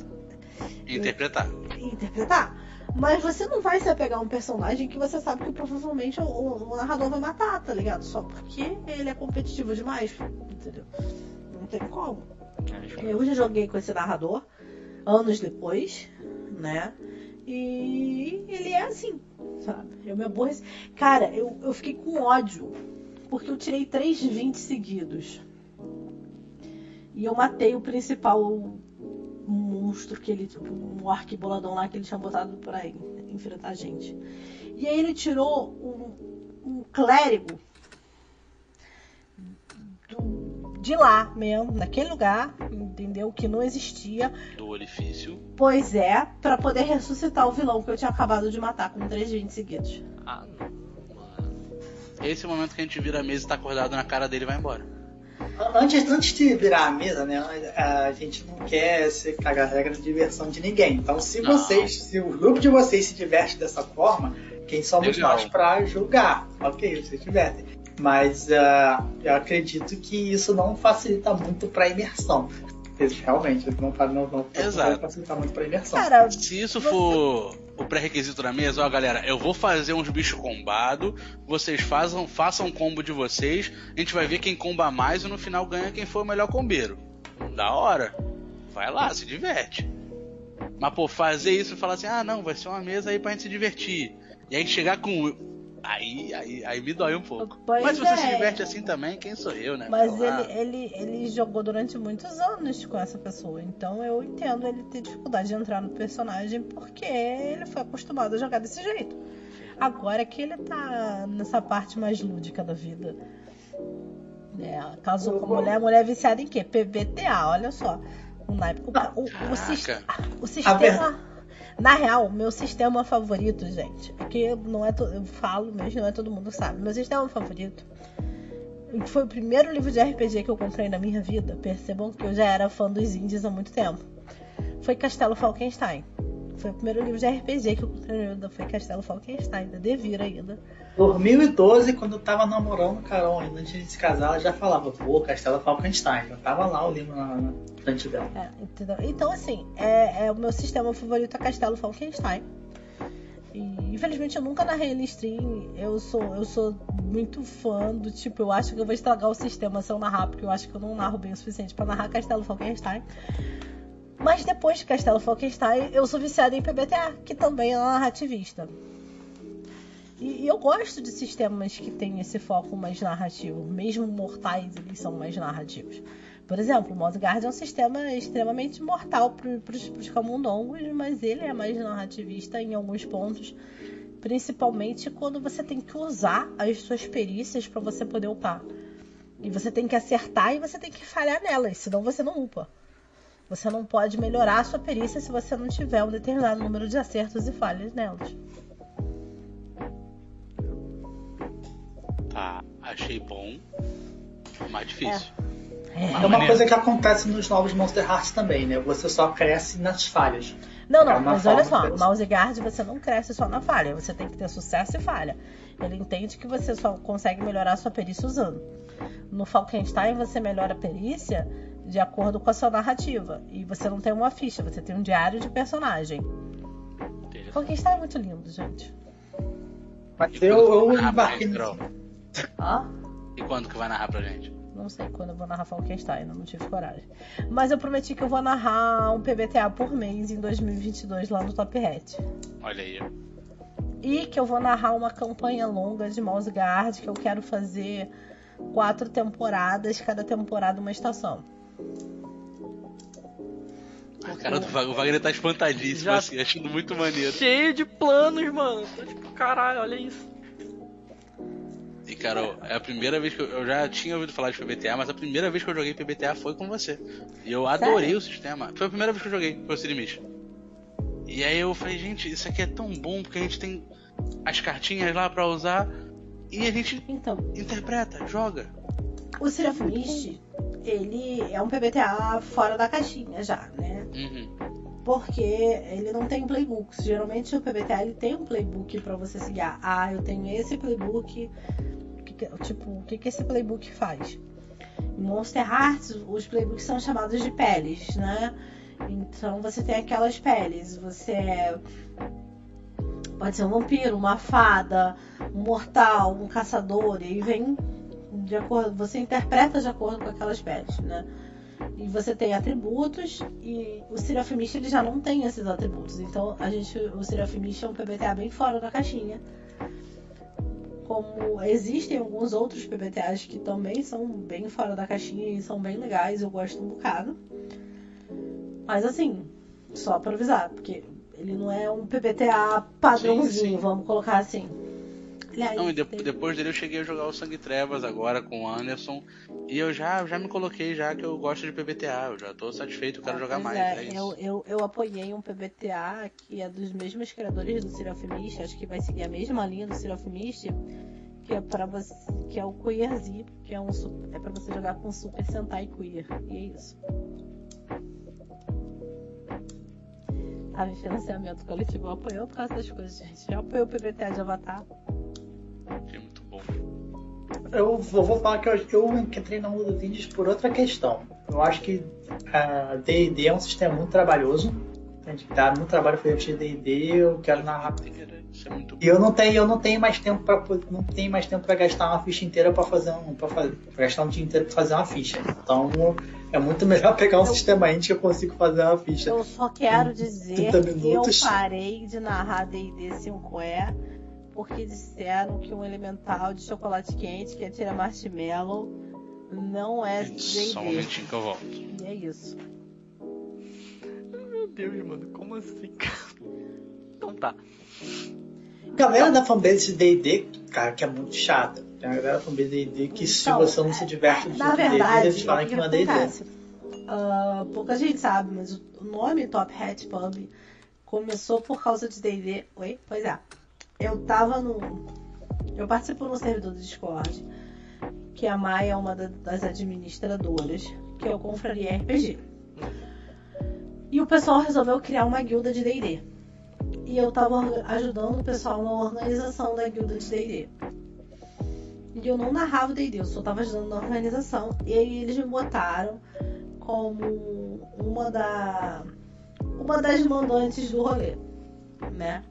Interpretar. interpretar. Mas você não vai se apegar a um personagem que você sabe que provavelmente o, o- o narrador vai matar, tá ligado? Só porque ele é competitivo demais, entendeu? Não tem como. Eu já joguei com esse narrador anos depois, né? E ele é assim, sabe? Eu me aborreci. Cara, eu, eu fiquei com ódio. Porque eu tirei três de 20 seguidos. E eu matei o principal monstro que ele. Tipo, um arquiboladão lá que ele tinha botado pra en- enfrentar a gente. E aí ele tirou um, um clérigo do- de lá mesmo, naquele lugar, entendeu? Que não existia. Do orifício. Pois é, pra poder ressuscitar o vilão que eu tinha acabado de matar com 3 20 seguidos. Ah, não. Esse é o momento que a gente vira a mesa e tá acordado na cara dele e vai embora. Antes, antes de virar a mesa, né? A gente não quer se cagar regra de diversão de ninguém. Então, se Não. vocês, se o grupo de vocês se diverte dessa forma, quem somos Legal. nós pra julgar? Ok, vocês se divertem. Mas ah, eu acredito que isso não facilita muito pra imersão. Realmente, não, não, não, não facilitar muito pra imersão. Cara, Se isso for o pré-requisito da mesa, ó galera, eu vou fazer uns bichos combados, vocês façam, façam um combo de vocês, a gente vai ver quem comba mais e no final ganha quem for o melhor combeiro. Da hora. Vai lá, se diverte. Mas, pô, fazer isso e falar assim, ah não, vai ser uma mesa aí pra gente se divertir. E aí chegar com. Aí, aí, aí me dói um pouco. Pois Mas se você se é. diverte assim também, quem sou eu, né? Mas Falar. ele, ele, ele jogou durante muitos anos com essa pessoa. Então eu entendo ele ter dificuldade de entrar no personagem porque ele foi acostumado a jogar desse jeito. Agora que ele tá nessa parte mais lúdica da vida. É, casou com mulher, mulher viciada em quê? PBTA, olha só. O naipe. O, o, o, o sistema. Na real, meu sistema favorito, gente, é que não é to- eu falo mesmo, não é todo mundo sabe. Meu sistema favorito foi o primeiro livro de RPG que eu comprei na minha vida, percebam que eu já era fã dos indies há muito tempo. Foi Castelo Falkenstein. Foi o primeiro livro de RPG que eu comprei na minha vida, foi Castelo Falkenstein, da Devir ainda. 2012, quando eu tava namorando o Carol, ainda antes de se casar, ela já falava, pô, Castelo Falkenstein. Já tava lá o livro na, frente dela. É, entendeu? Então, assim, é, é o meu sistema favorito é Castelo Falkenstein. E infelizmente eu nunca narrei ele stream. Eu sou, eu sou muito fã do tipo, eu acho que eu vou estragar o sistema se eu narrar, porque eu acho que eu não narro bem o suficiente para narrar Castelo Falkenstein. Mas depois de Castelo Falkenstein, eu sou viciada em PBTA, que também é narrativista. E, e eu gosto de sistemas que têm esse foco mais narrativo. Mesmo mortais, eles são mais narrativos. Por exemplo, o Mosgard é um sistema extremamente mortal para os camundongos, mas ele é mais narrativista em alguns pontos, principalmente quando você tem que usar as suas perícias para você poder upar. E você tem que acertar e você tem que falhar nelas, senão você não upa. Você não pode melhorar a sua perícia se você não tiver um determinado número de acertos e falhas nelas. Tá, achei bom. Mais difícil. É. É uma coisa que acontece nos novos Monster Hearts também, né? Você só cresce nas falhas. Não, É não, uma mas olha só, o mouse guard você não cresce só na falha, você tem que ter sucesso e falha. Ele entende que você só consegue melhorar a sua perícia usando. No Falkenstein você melhora a perícia de acordo com a sua narrativa. E você não tem uma ficha, você tem um diário de personagem. Falkenstein é muito lindo, gente. Mas eu, eu Ah, embarquei mas, E quando que vai narrar pra gente? não sei quando eu vou narrar Falkenstein, eu não tive coragem. Mas eu prometi que eu vou narrar um PBTA por mês em 2022 lá no Top Hat. Olha aí. E que eu vou narrar uma campanha longa de Mouse Guard que eu quero fazer quatro temporadas, cada temporada uma estação. A cara do Wagner, o Wagner tá espantadíssimo, Já- assim, achando muito maneiro. Cheio de planos, mano. Tô tipo, caralho, olha isso. Carol, é a primeira vez que eu, eu já tinha ouvido falar de PBTA, mas a primeira vez que eu joguei PBTA foi com você. E eu adorei Sério? o sistema. Foi a primeira vez que eu joguei, foi o Sirimis. E aí eu falei, gente, isso aqui é tão bom porque a gente tem as cartinhas lá pra usar e a gente Então, interpreta, joga. o Seraph Mist, ele é um PBTA fora da caixinha já, né? Uhum. Porque ele não tem playbooks. Geralmente o PBTA ele tem um playbook pra você seguir. Ah, eu tenho esse playbook. Que tipo, o que, que esse playbook faz? Em Monster Hearts, os playbooks são chamados de peles, né? Então você tem aquelas peles. Você é- pode ser um vampiro, uma fada, um mortal, um caçador, e aí vem de acordo. Você interpreta de acordo com aquelas peles, né? E você tem atributos e o Seraphimist ele já não tem esses atributos. Então a gente, o Seraphimist é um PBTA bem fora da caixinha. Como existem alguns outros PBTAs que também são bem fora da caixinha e são bem legais, eu gosto um bocado. Mas assim, só pra avisar, porque ele não é um PBTA padrãozinho, Sim, sim. vamos colocar assim. Aliás, Não, e de- depois dele eu cheguei a jogar o Sangue Trevas agora com o Anderson. E eu já, já me coloquei já que eu gosto de PBTA. Eu já tô satisfeito, eu quero Ah, jogar mais. é, É. Eu, eu, eu apoiei um PBTA que é dos mesmos criadores do Seraph Mist, acho que vai seguir a mesma linha do Seraph Mist, que é para você, que é o Queer Z, que é um é para você jogar com Super Sentai Queer. E é isso. Tava em financiamento coletivo, apoiou por causa das coisas, gente. Já apoiou o PBTA de Avatar. Achei muito bom. Eu vou, vou falar que eu, eu entrei no mundo dos indies por outra questão. Eu acho que D&D é um sistema muito trabalhoso. Tem que dar muito trabalho para de D&D. Eu quero narrar. Isso é muito bom. E eu não tenho, eu não tenho mais tempo para não tenho mais tempo para gastar uma ficha inteira para fazer um, para fazer, pra gastar um dia inteiro para fazer uma ficha. Então é muito melhor pegar um sistema indie que eu consigo fazer uma ficha. Eu só quero dizer 30 que eu parei de narrar D&D 5E porque disseram que um elemental de chocolate quente que atira marshmallow não é Só um D&D. momentinho que eu volto. E é isso. Meu Deus, mano, como assim, cara? Então tá. Galera da fanbase de D&D, cara, que é muito chata. Tem uma galera da fanbase de D&D que se Então, você não se diverte do Na jeito D&D, eles falam que não é D&D. acontece? Ah, pouca gente sabe, mas o nome Top Hat Pub começou por causa de D&D. Oi? Pois é. Eu tava no... Eu participo no servidor do Discord. que a Maia é uma da- das administradoras, que é o Confraria RPG. E o pessoal resolveu criar uma guilda de D&D. E eu tava ajudando o pessoal na organização da guilda de D&D. E eu não narrava o D&D, eu só tava ajudando na organização. E aí eles me botaram como uma da uma das mandantes do rolê, né?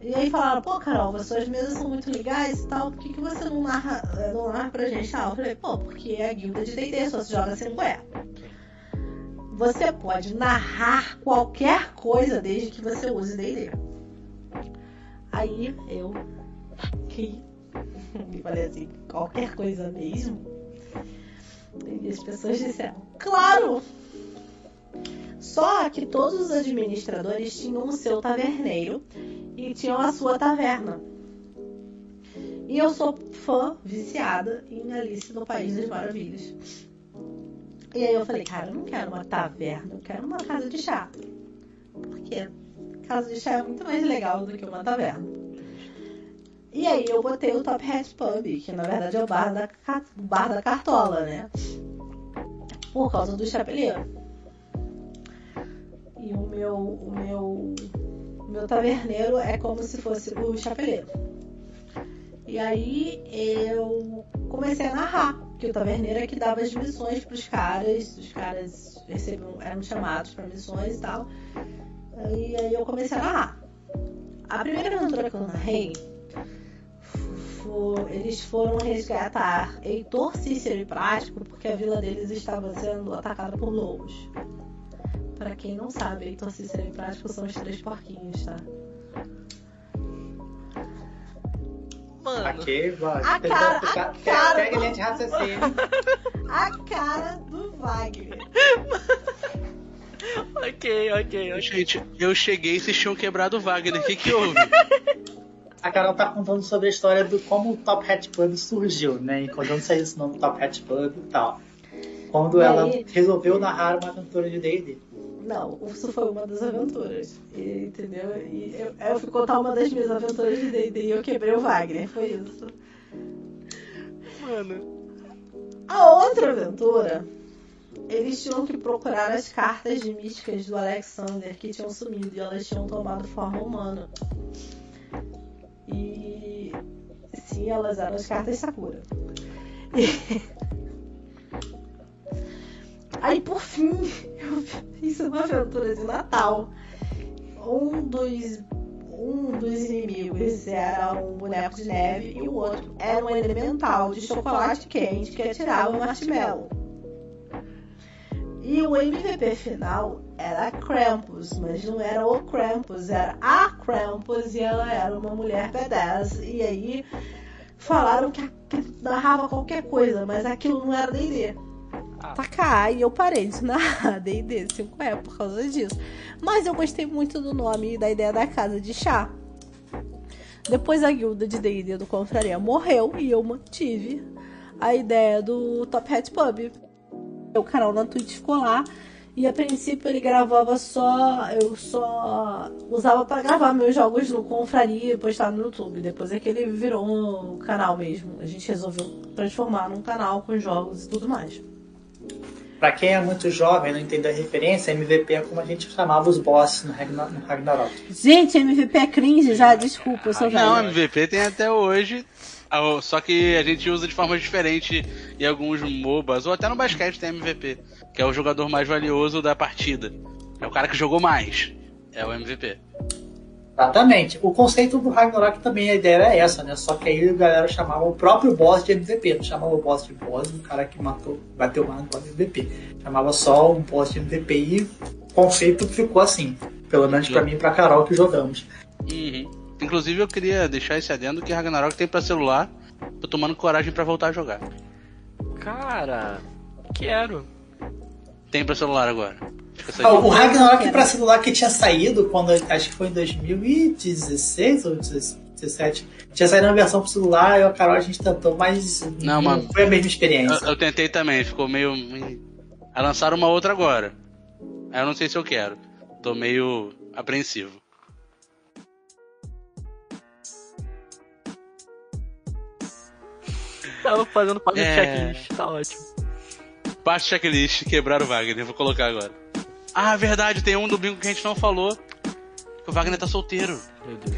E aí falaram, pô, Carol, suas mesas são muito legais e tal, por que, que você não narra, eh, não narra pra gente? Ah, eu falei, pô, porque é a guilda de D&D, só se joga sem goiaba. Você pode narrar qualquer coisa desde que você use D&D. Aí eu ri e falei assim, qualquer coisa mesmo? E as pessoas disseram, claro! Só que todos os administradores tinham o seu taverneiro e tinham a sua taverna. E eu sou fã viciada em Alice no País das Maravilhas. E aí eu falei, cara, eu não quero uma taverna, eu quero uma casa de chá. Por quê? Casa de chá é muito mais legal do que uma taverna. E aí eu botei o Top Hat Pub, que na verdade é o bar da, bar da cartola, né? Por causa do chapeleiro. E o meu, o meu, o meu taverneiro é como se fosse o chapeleiro. E aí eu comecei a narrar, que o taverneiro é que dava as missões pros caras, os caras recebiam, eram chamados para missões e tal. E aí eu comecei a narrar. A primeira aventura que eu narrei, eles foram resgatar Heitor, Cícero e Prático porque a vila deles estava sendo atacada por lobos. Pra quem não sabe, Heitor, Cícero e Prático são os três porquinhos, tá? Mano, Aqui, vai. A cara- a cara- Pega a linha de raciocínio. A cara do Wagner. ok, ok, ok. Gente, eu cheguei e vocês tinham quebrado o Wagner. O que, que houve? A Carol tá contando sobre a história do como o Top Hat Pub surgiu, né? E quando saiu esse nome Top Hat Pub e tal. Quando E ela aí? resolveu narrar uma aventura de D&D. Não, isso foi uma das aventuras. E, entendeu? E eu, eu fui contar uma das minhas aventuras de D&D e eu quebrei o Wagner. Foi isso. Mano. A outra aventura, eles tinham que procurar as cartas místicas do Alexander que tinham sumido e elas tinham tomado forma humana. E sim, elas eram as cartas Sakura. E- Aí por fim, eu fiz uma aventura de Natal. Um dos um dos inimigos era um boneco de neve e o outro era um elemental de chocolate quente que atirava marshmallow. E o MVP final era Krampus, mas não era o Krampus, era a Krampus e ela era uma mulher badass. E aí falaram que, que narrava qualquer coisa, mas aquilo não era D&D. Cá, e eu parei de narrar D&D 5E por causa disso. Mas eu gostei muito do nome e da ideia da casa de chá. Depois a guilda de D&D do Confraria morreu e eu mantive a ideia do Top Hat Pub. O canal na Twitch ficou lá e a princípio ele gravava só, eu só usava pra gravar meus jogos no Confraria e postar no YouTube. Depois é que ele virou um canal mesmo. A gente resolveu transformar num canal com jogos e tudo mais. Pra quem é muito jovem e não entendeu a referência, MVP é como a gente chamava os bosses no Ragnar- no Ragnarok. Gente, MVP é cringe já, desculpa, eu sou Não, velha. MVP tem até hoje. ah, Só que a gente usa de forma diferente em alguns MOBAs, ou até no basquete tem MVP, que é o jogador mais valioso da partida. É o cara que jogou mais. É o MVP. Exatamente. O conceito do Ragnarok também, a ideia era essa, né? Só que aí a galera chamava o próprio boss de MVP. Não chamava o boss de boss, o cara que matou, bateu mais no boss de MVP. Chamava só um boss de MVP e o conceito ficou assim. Pelo menos pra mim e pra Carol que jogamos. Uhum. Inclusive eu queria deixar esse adendo que Ragnarok tem pra celular. Tô tomando coragem pra voltar a jogar. Cara, quero. Tem pra celular agora. Fica essa Ah, o Ragnarok pra celular que tinha saído quando acho que foi em 2016 ou 2017. Tinha saído uma versão pro celular e a Carol a gente tentou, mas Não, mano. foi a mesma experiência. Eu, eu tentei também, ficou meio. Aí lançaram uma outra agora. Aí eu não sei se eu quero. Tô meio apreensivo. Tava fazendo parte É. do checklist, tá ótimo. Parte checklist, quebrar o Wagner. Vou colocar agora. Ah, verdade, tem um do bingo que a gente não falou. Que o Wagner tá solteiro. Meu Deus.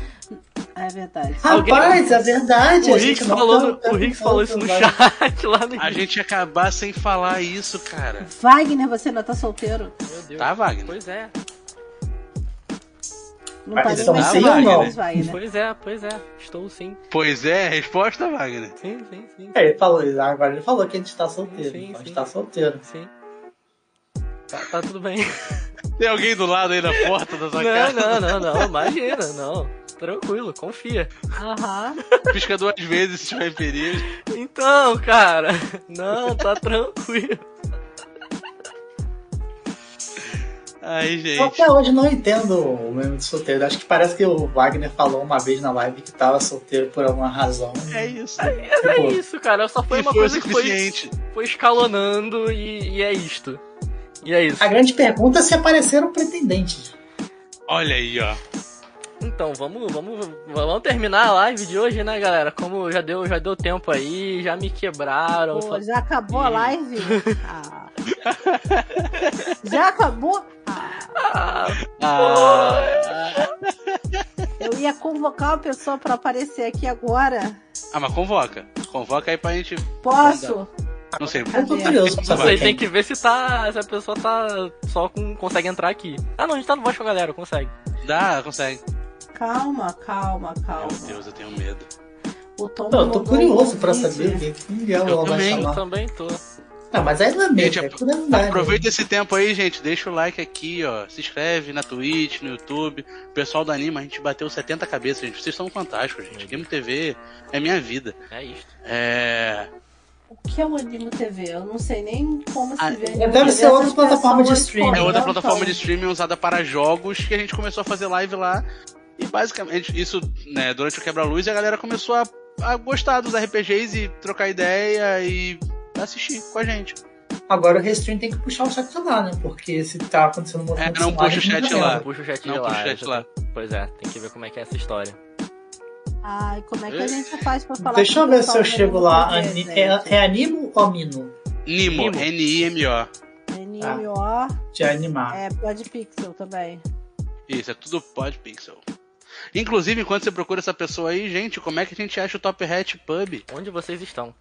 É verdade. Alguém- Rapaz, é verdade. O não falou, tá- tá o Riggs falou isso no chat lá no A gente ia acabar sem falar isso, cara. Wagner, você ainda tá solteiro? Meu Deus. Tá, Wagner? Pois é, Não Mas pode então mais sim ou não? Wagner. pois é, pois é. Estou sim. Pois é, resposta, Wagner. Sim, sim, sim. É, ele falou, agora ele falou que a gente tá solteiro. Sim, a gente sim. tá solteiro. Sim. Tá, tá tudo bem. Tem alguém do lado aí na porta da sua Não, casa? não, não, não. Imagina, não. Tranquilo, confia. Aham. Pisca duas vezes se tiver em perigo. Então, cara. Não, tá tranquilo. Ai, gente. até hoje não entendo o meme de solteiro. Acho que parece que o Wagner falou uma vez na live que tava solteiro por alguma razão. É isso. Mas é Tipo, isso, cara. Só foi uma coisa que foi, foi escalonando e, e é isto. E é isso. A grande pergunta é se apareceram pretendentes. Olha aí, ó. Então, vamos, vamos, vamos terminar a live de hoje, né, galera? Como já deu, já deu tempo aí, já me quebraram. Pô, já acabou a live? Ah. Já acabou? Ah. Ah, Ah, Eu ia convocar uma pessoa pra aparecer aqui agora. ah, mas convoca. Convoca aí pra gente. Posso? Não sei. Eu tô curioso pra Não saber quem. tem que ver se tá. Se a pessoa tá. Só com, consegue entrar aqui. Ah não, a gente tá no voz com a galera, consegue. Dá, consegue. Calma, calma, calma. Meu Deus, eu tenho medo. O Tom Não, eu tô curioso pra saber quem ela Eu vai também, Eu chamar. também tô. Ah, mas aí não é mesmo, Gente, é curiosidade. Aproveita esse tempo aí, gente. Deixa o like aqui, ó. Se inscreve na Twitch, no YouTube. O pessoal do Anima, a gente bateu 70 cabeças, gente. Vocês são fantásticos, gente. Game TV é minha vida. É isso. É. O que é o Animo TV? Eu não sei nem como se Ah, vê. deve Animo ser outra plataforma de streaming. É outra plataforma de streaming usada para jogos que a gente começou a fazer live lá. E basicamente, isso, né, durante o quebra-luz, a galera começou a, a gostar dos RPGs e trocar ideia e assistir com a gente. Agora o Restream tem que puxar o chat lá, né? Porque se tá acontecendo uma É, não puxa o chat lá. Não puxa o chat lá. puxa o chat lá. Pois é, tem que ver como é que é essa história. Ai, como é que a gente faz pra falar Deixa eu ver se eu chego lá. Ani-? É, é Animo ou Mino? Nimo, Nimo. N-I-M-O. NMO De animar. é Podpixel também. Isso, é tudo Podpixel. Inclusive, enquanto você procura essa pessoa aí, gente, como é que a gente acha o Top Hat Pub? Onde vocês estão?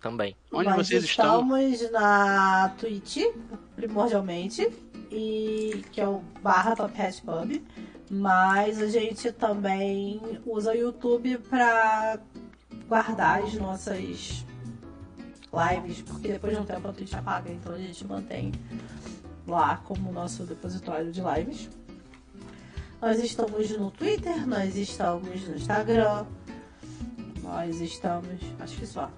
Também. Onde Nós vocês estão? estamos na Twitch, primordialmente, e que é o barra Top Hat Pub. Mas a gente também usa o YouTube pra guardar as nossas lives, porque depois de um tempo a Twitch apaga, então a gente mantém lá como nosso depositório de lives. Nós estamos no Twitter, nós estamos no Instagram, nós estamos. Acho que só.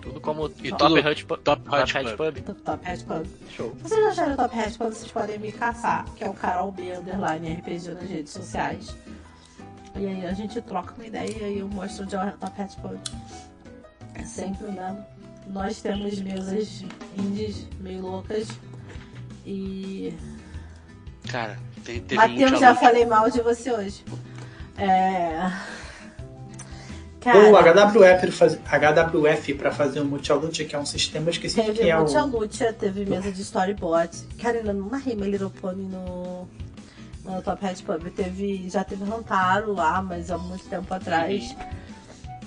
Tudo como E Top Hut Pub. Top Top Hot Hut Pub. Top Hat Pub. Show. Se vocês acharem o Top Hat Pub, vocês podem me caçar, que é o Carol B Underline RPG nas redes sociais. E aí a gente troca uma ideia e eu mostro onde é o Top Hat Pub. É sempre, né? Nós temos mesas indies meio loucas. E. Cara, tem, teve Matheus, muita já falei mal de você hoje. É. O Cara, HWF, pra fazer- HWF pra fazer o Multialute, que é um sistema, eu esqueci o que teve é o. teve mesa de storyboard. Cara, ainda não narrei My Little Pony no, no Top Hat Pub. Teve, já teve Rantaro lá, mas há muito tempo atrás.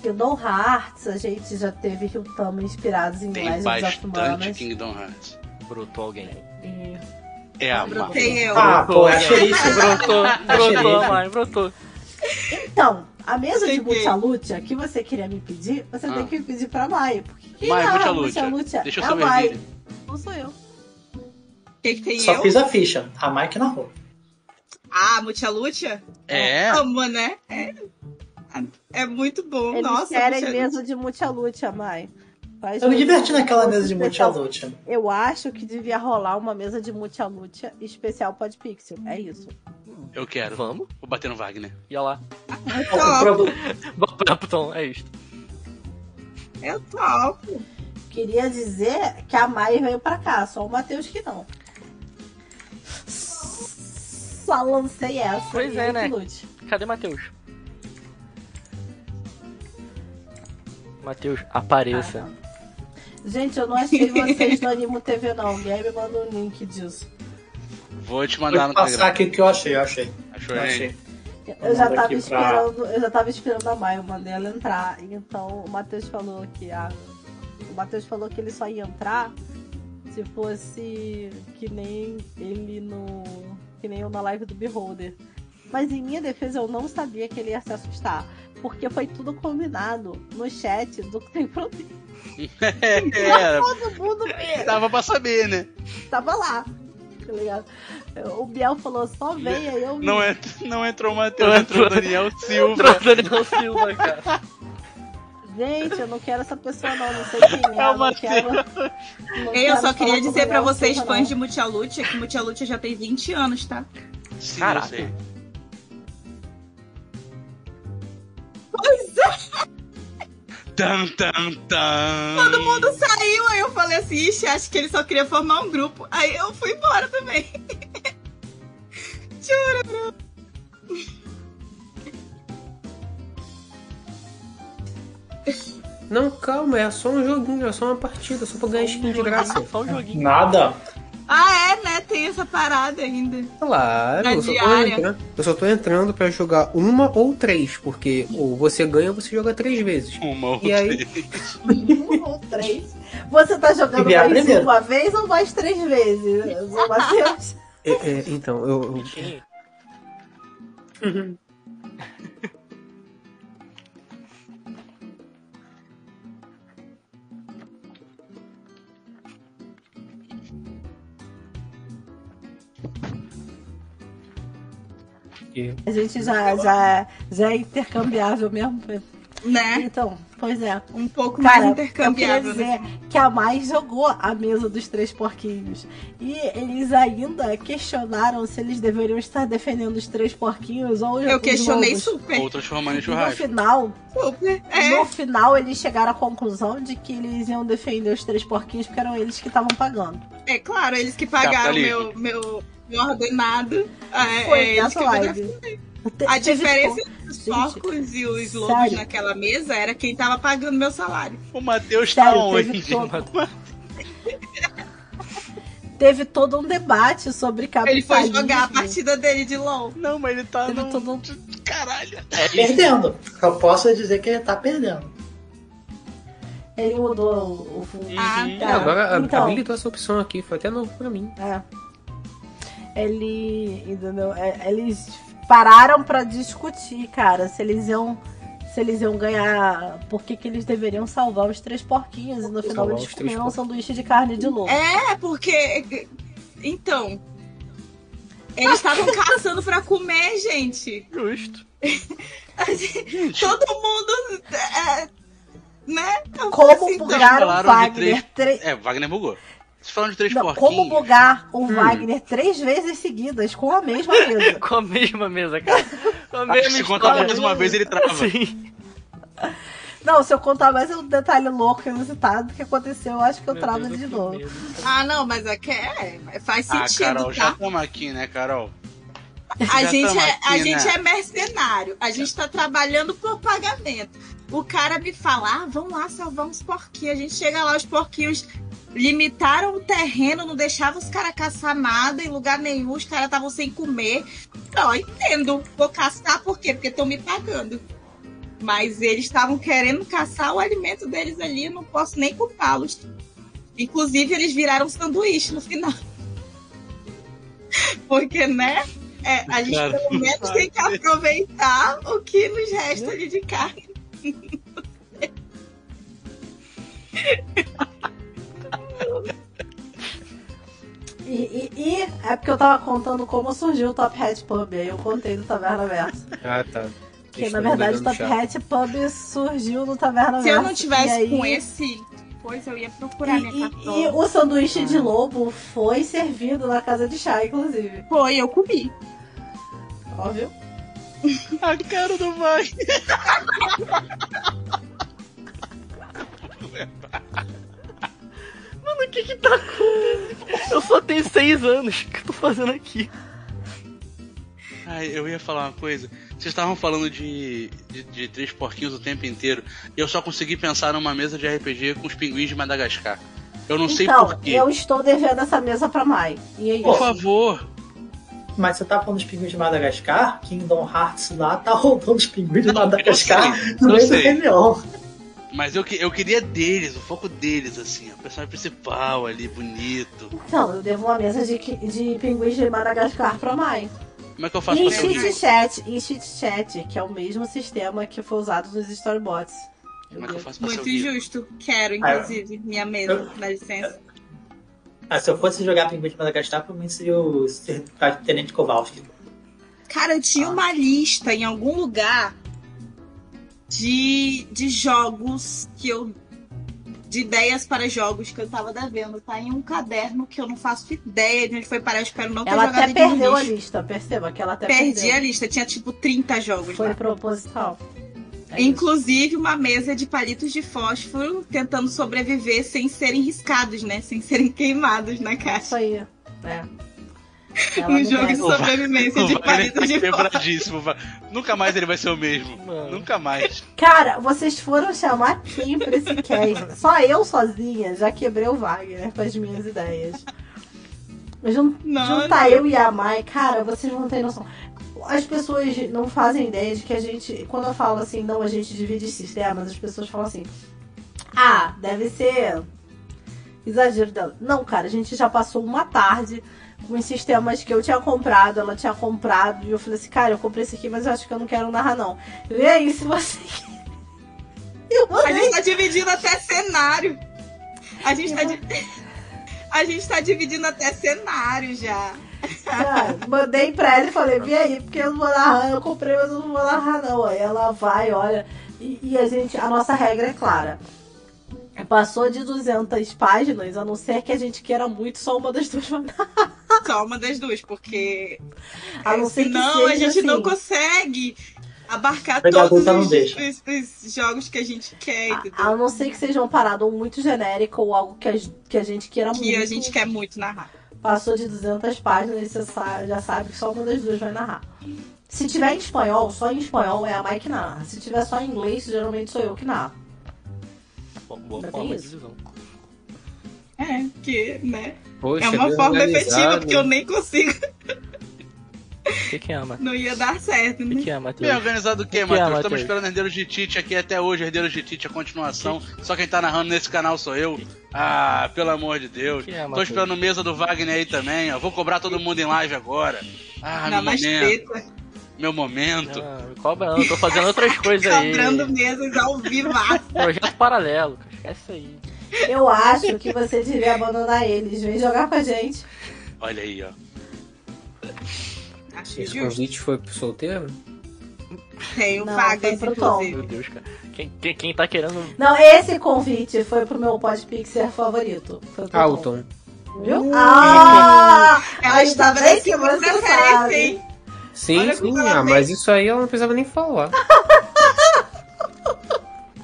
Kingdom Hearts, a gente já teve Ryutama inspirados em Tem Legends of bastante Manas. Kingdom Hearts. Brotou alguém. E- É a ma- Tem eu. Ah, pô, é a xerife. Brotou, brotou, mãe, brotou. Então, a mesa de Cheguei. Multialute que você queria me pedir, você Ah. tem que me pedir pra Mai. Porque quem Mai, narra Multialute. Multialute Deixa eu é saber, Mai. Vivi. Não sou eu. O que, que tem Só eu? fiz a ficha. A Mike narrou. Ah, Mutia Lucha? É? Amo, né? É, é muito bom. Eles Nossa, querem Mutia- mesa de Multialute, Mai. Faz Eu me diverti naquela mesa de. Multialute. Eu acho que devia rolar uma mesa de Multialute especial Podpixel. É isso. Eu quero. Vamos? Vou bater no Wagner. E olha lá. Tom, é isto. Eu topo. Queria dizer que a Mai veio pra cá, só o Matheus que não. Só lancei essa. Pois é, né? lute. Cadê Matheus? Matheus, apareça. Ah, Gente, eu não achei vocês no Animo TV, não. Alguém me manda um link disso. Vou te Vou mandar no passar Telegram. aqui o que eu achei, eu achei. Achou, Eu achei. Eu já tava aqui pra- esperando, eu já tava esperando a Maia, eu mandei ela entrar. Então o Matheus falou que a. O Matheus falou que ele só ia entrar se fosse que nem ele no. que nem eu na live do Beholder. Mas em minha defesa eu não sabia que ele ia se assustar. Porque foi tudo combinado no chat do que tem problema. É, Todo mundo vê. dava pra saber, né? Tava lá. Tá ligado? O Biel falou, só vem, aí eu. Não, é, não entrou o Matheus, entrou o. Daniel Silva. Entrou Daniel Silva, cara. Gente, eu não quero essa pessoa não, não sei quem é. É o não quero, não Ei, eu só queria dizer pra vocês, Silva, fãs não. de Mutia Lucha, que Mutia Lucha já tem 20 anos, tá? Sim, Caraca. eu sei. Pois é, Tan, tan, tan. todo mundo saiu, aí eu falei assim, ixi, acho que ele só queria formar um grupo. Aí eu fui embora também. Juro. Não, calma, é só um joguinho, é só uma partida, só pra ganhar skin de graça. Só um joguinho. Nada. Ah, é, né? Tem essa parada ainda. Claro, eu só, entrando, eu só tô entrando pra jogar uma ou três, porque ou você ganha ou você joga três vezes. Uma ou E aí? três. Um ou três. Você tá jogando Enviar mais primeiro. uma vez ou mais três vezes? É, é, então, eu, eu- Sim. A gente já, já, já é intercambiável mesmo. Né? Então, pois é. Um pouco Cara, mais eu queria intercambiável. dizer né? que a mais jogou a mesa dos três porquinhos. E eles ainda questionaram se eles deveriam estar defendendo os três porquinhos ou os Eu questionei lobos. super. Ou transformando em E no churrasco. final, Super. É. no final, eles chegaram à conclusão de que eles iam defender os três porquinhos porque eram eles que estavam pagando. É claro, eles que pagaram meu, meu ordenado. É, Foi é, nessa live. Te- A diferença to- entre os Gente, porcos e os lobos sério. naquela mesa era quem tava pagando meu salário. O Matheus tá onde? teve todo, um debate sobre Ele capitalismo. foi jogar a partida dele de LOL. Não, mas ele tá Teve no... todo um... Caralho. Perdendo. Eu posso dizer que ele tá perdendo. Ele mudou o, o fundo. Ah, É, tá. agora então. habilitou essa opção aqui, foi até novo pra mim. É. Ele. Entendeu? É, Eles pararam pra discutir, cara, se eles iam. Se eles iam ganhar. Por que, que eles deveriam salvar os três porquinhos? E no final Salvar eles comeram um sanduíche de carne de lobo. É, porque. Então. Eles estavam caçando pra comer, gente. Justo. Todo mundo. é, né? Falei Como assim, então, bugar o Wagner. Três... É, Wagner bugou. Vocês falam de três Não, porquinhos. como bugar o Wagner três vezes seguidas com a mesma mesa. Com a mesma mesa, cara. Com a mesma se contar mais uma vez, ele trava. Sim. Não, se eu contar mais um detalhe louco, inusitado que aconteceu, eu acho que eu Meu travo Deus, de novo. medo. Ah, não, mas é que é, faz Ah, sentido, Carol, já tá? estamos aqui, né, Carol? A Já gente, é, a aqui, gente né? é mercenário. A gente tá trabalhando por pagamento. O cara me fala, ah, vamos lá salvar uns porquinhos. A gente chega lá, os porquinhos limitaram o terreno, não deixavam os caras caçar nada em lugar nenhum. Os caras estavam sem comer. Eu entendo. Vou caçar por quê? Porque estão me pagando. Mas eles estavam querendo caçar o alimento deles ali, não posso nem culpá-los. Inclusive, eles viraram sanduíche no final. Porque, né? É, a gente Cara, pelo menos tem que aproveitar o que nos resta ali de carne. E, e- e é porque eu tava contando como surgiu o Top Hat Pub, aí eu contei do Taverna Verso. Ah, tá. Que Eles na verdade o Top chá. Hat Pub surgiu no Taverna Se Verso. eu não tivesse aí- com esse coisa, eu ia procurar minha E, e- cartola. e o sanduíche de lobo foi servido na casa de chá, inclusive. Foi, eu comi. Óbvio. A cara do Wagner. O que que tá acontecendo? Eu só tenho seis anos. O que eu tô fazendo aqui? Ai, eu ia falar uma coisa. Vocês estavam falando de, de, de três porquinhos o tempo inteiro. E eu só consegui pensar numa mesa de RPG com os pinguins de Madagascar. Eu não sei então, porquê. eu estou devendo essa mesa pra Mai. E aí? Por favor. Mas você tá falando dos pinguins de Madagascar? Kingdom Hearts lá tá roubando os pinguins de Madagascar sei, no eu meio do sei. Réveillon. Mas eu, que- eu queria deles, o foco deles, assim. O personagem principal ali, bonito. Então, eu devo uma mesa de, de pinguins de Madagascar pra Mai. Como é que eu faço E pra Cheat? Chat, e Cheat Chat, que é o mesmo sistema que foi usado nos storybots. Como é que eu faço pra Muito justo. Quero, inclusive, minha mesa, dá licença. Ah, se eu fosse jogar pinguins de Madagascar, provavelmente seria o Tenente Kowalski. Cara, eu tinha uma lista em algum lugar de, de jogos que eu. de ideias para jogos que eu tava devendo. Tá em um caderno que eu não faço ideia de onde foi parar. Eu espero não ter Ela jogado até aqui no perdeu a lista, perceba que ela até Perdi perdeu. a lista, tinha tipo 30 jogos Foi lá. proposital. É isso. Inclusive uma mesa de palitos de fósforo tentando sobreviver sem serem riscados, né? Sem serem queimados na Isso caixa. aí. É. Ela Um jogo de sobrevivência de palitos de quebradíssimo. Nunca mais ele vai ser o mesmo. Mano. Nunca mais. Cara, vocês foram chamar quem pra esse cast? Só eu sozinha já quebrei o Wagner com as minhas ideias. Jun Não, juntar eu e a Mai, cara, vocês não têm noção. As pessoas não fazem ideia de que a gente. Quando eu falo assim, não, a gente divide sistemas, as pessoas falam assim. Ah, deve ser exagero dela. Não, cara, a gente já passou uma tarde os sistemas que eu tinha comprado, ela tinha comprado, e eu falei assim, cara, eu comprei esse aqui, mas eu acho que eu não quero narrar, não. Vê aí se você. Eu A mandei gente tá dividindo até cenário. A gente tá, di- a gente tá dividindo até cenário já. Cara, mandei pra ela e falei, vem aí, porque eu não vou narrar, eu comprei, mas eu não vou narrar não. Aí ela vai, olha, e, e a gente, a nossa regra é clara. Passou de 200 páginas, a não ser que a gente queira muito, só uma das duas vai narrar. Só uma das duas, porque A não ser que senão a gente não assim. consegue abarcar Pegar todos não os, os- os jogos que a gente quer, A, entendeu? a não ser que seja uma parada ou muito genérica ou algo que a, que a gente queira muito. Que a gente quer muito narrar. Passou de 200 páginas, você sa- já sabe que só uma das duas vai narrar. Se tiver em espanhol, só em espanhol é a Mike que narra. Se tiver só em inglês, geralmente sou eu que narro. Bom, boa Ainda forma de divisão. É, que, né? Poxa, é uma forma efetiva, porque eu nem consigo. O que, que é, Matheus? Não ia dar certo, O que, né? que é, Bem organizado o que é, Matheus? Estamos esperando Herdeiros de Tite aqui até hoje, Herdeiros de Tite, a continuação. Só quem tá narrando nesse canal sou eu. Ah, pelo amor de Deus. Que é, Tô esperando mesa do Wagner aí também, ó. Vou cobrar todo mundo em live agora. Ah, meu momento. Namastê, Meu momento. Ah, me cobra não, eu tô fazendo outras coisas aí. cobrando mesas ao vivo. Projeto paralelo, cara. esquece aí. Eu acho que você devia abandonar eles. Vem jogar com a gente. Olha aí, ó. Acho Esse justo. convite foi pro solteiro? Não, vagas, foi pro Tom. inclusive. Meu Deus, cara. Quem, quem, quem tá querendo. Não, esse convite foi pro meu podpixer favorito. Foi pro Alton. Tom. Viu? Ah! Ela estava bem que você preferência, sabe. hein? Sim, Olha sim, ela ah, mas isso aí ela não precisava nem falar.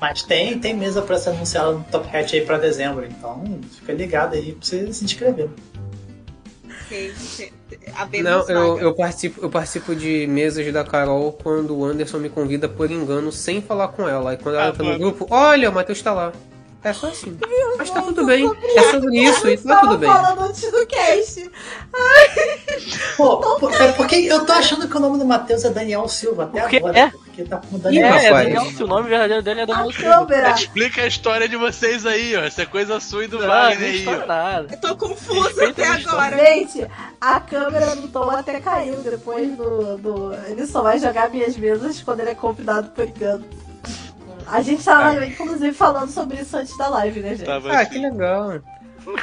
Mas tem, tem mesa pra ser anunciada no Top Hat aí pra dezembro, então fica ligado aí pra você se inscrever. Não, eu, vaga. eu, participo, eu participo de mesas da Carol quando o Anderson me convida por engano sem falar com ela. Aí quando ela Ah, tá no grupo, olha, o Matheus tá lá. É só assim. Mas tá tudo bem. É sobre isso e tá tudo bem. falando antes do cast. Pô, por, porque eu tô achando que o nome do Matheus é Daniel Silva até agora. É? Porque tá com o Ih. É, rapaz. Daniel, se o nome verdadeiro dele é Daniel Silva. câmera. Explica a história de vocês aí, ó. Essa é coisa sua e do Wagner aí, nada. Eu tô confusa Respeita até agora. Gente, a câmera do Tom até caiu depois do, do. Ele só vai jogar minhas mesas quando ele é convidado por engano. A gente tava, inclusive, falando sobre isso antes da live, né, gente? Ah, que legal.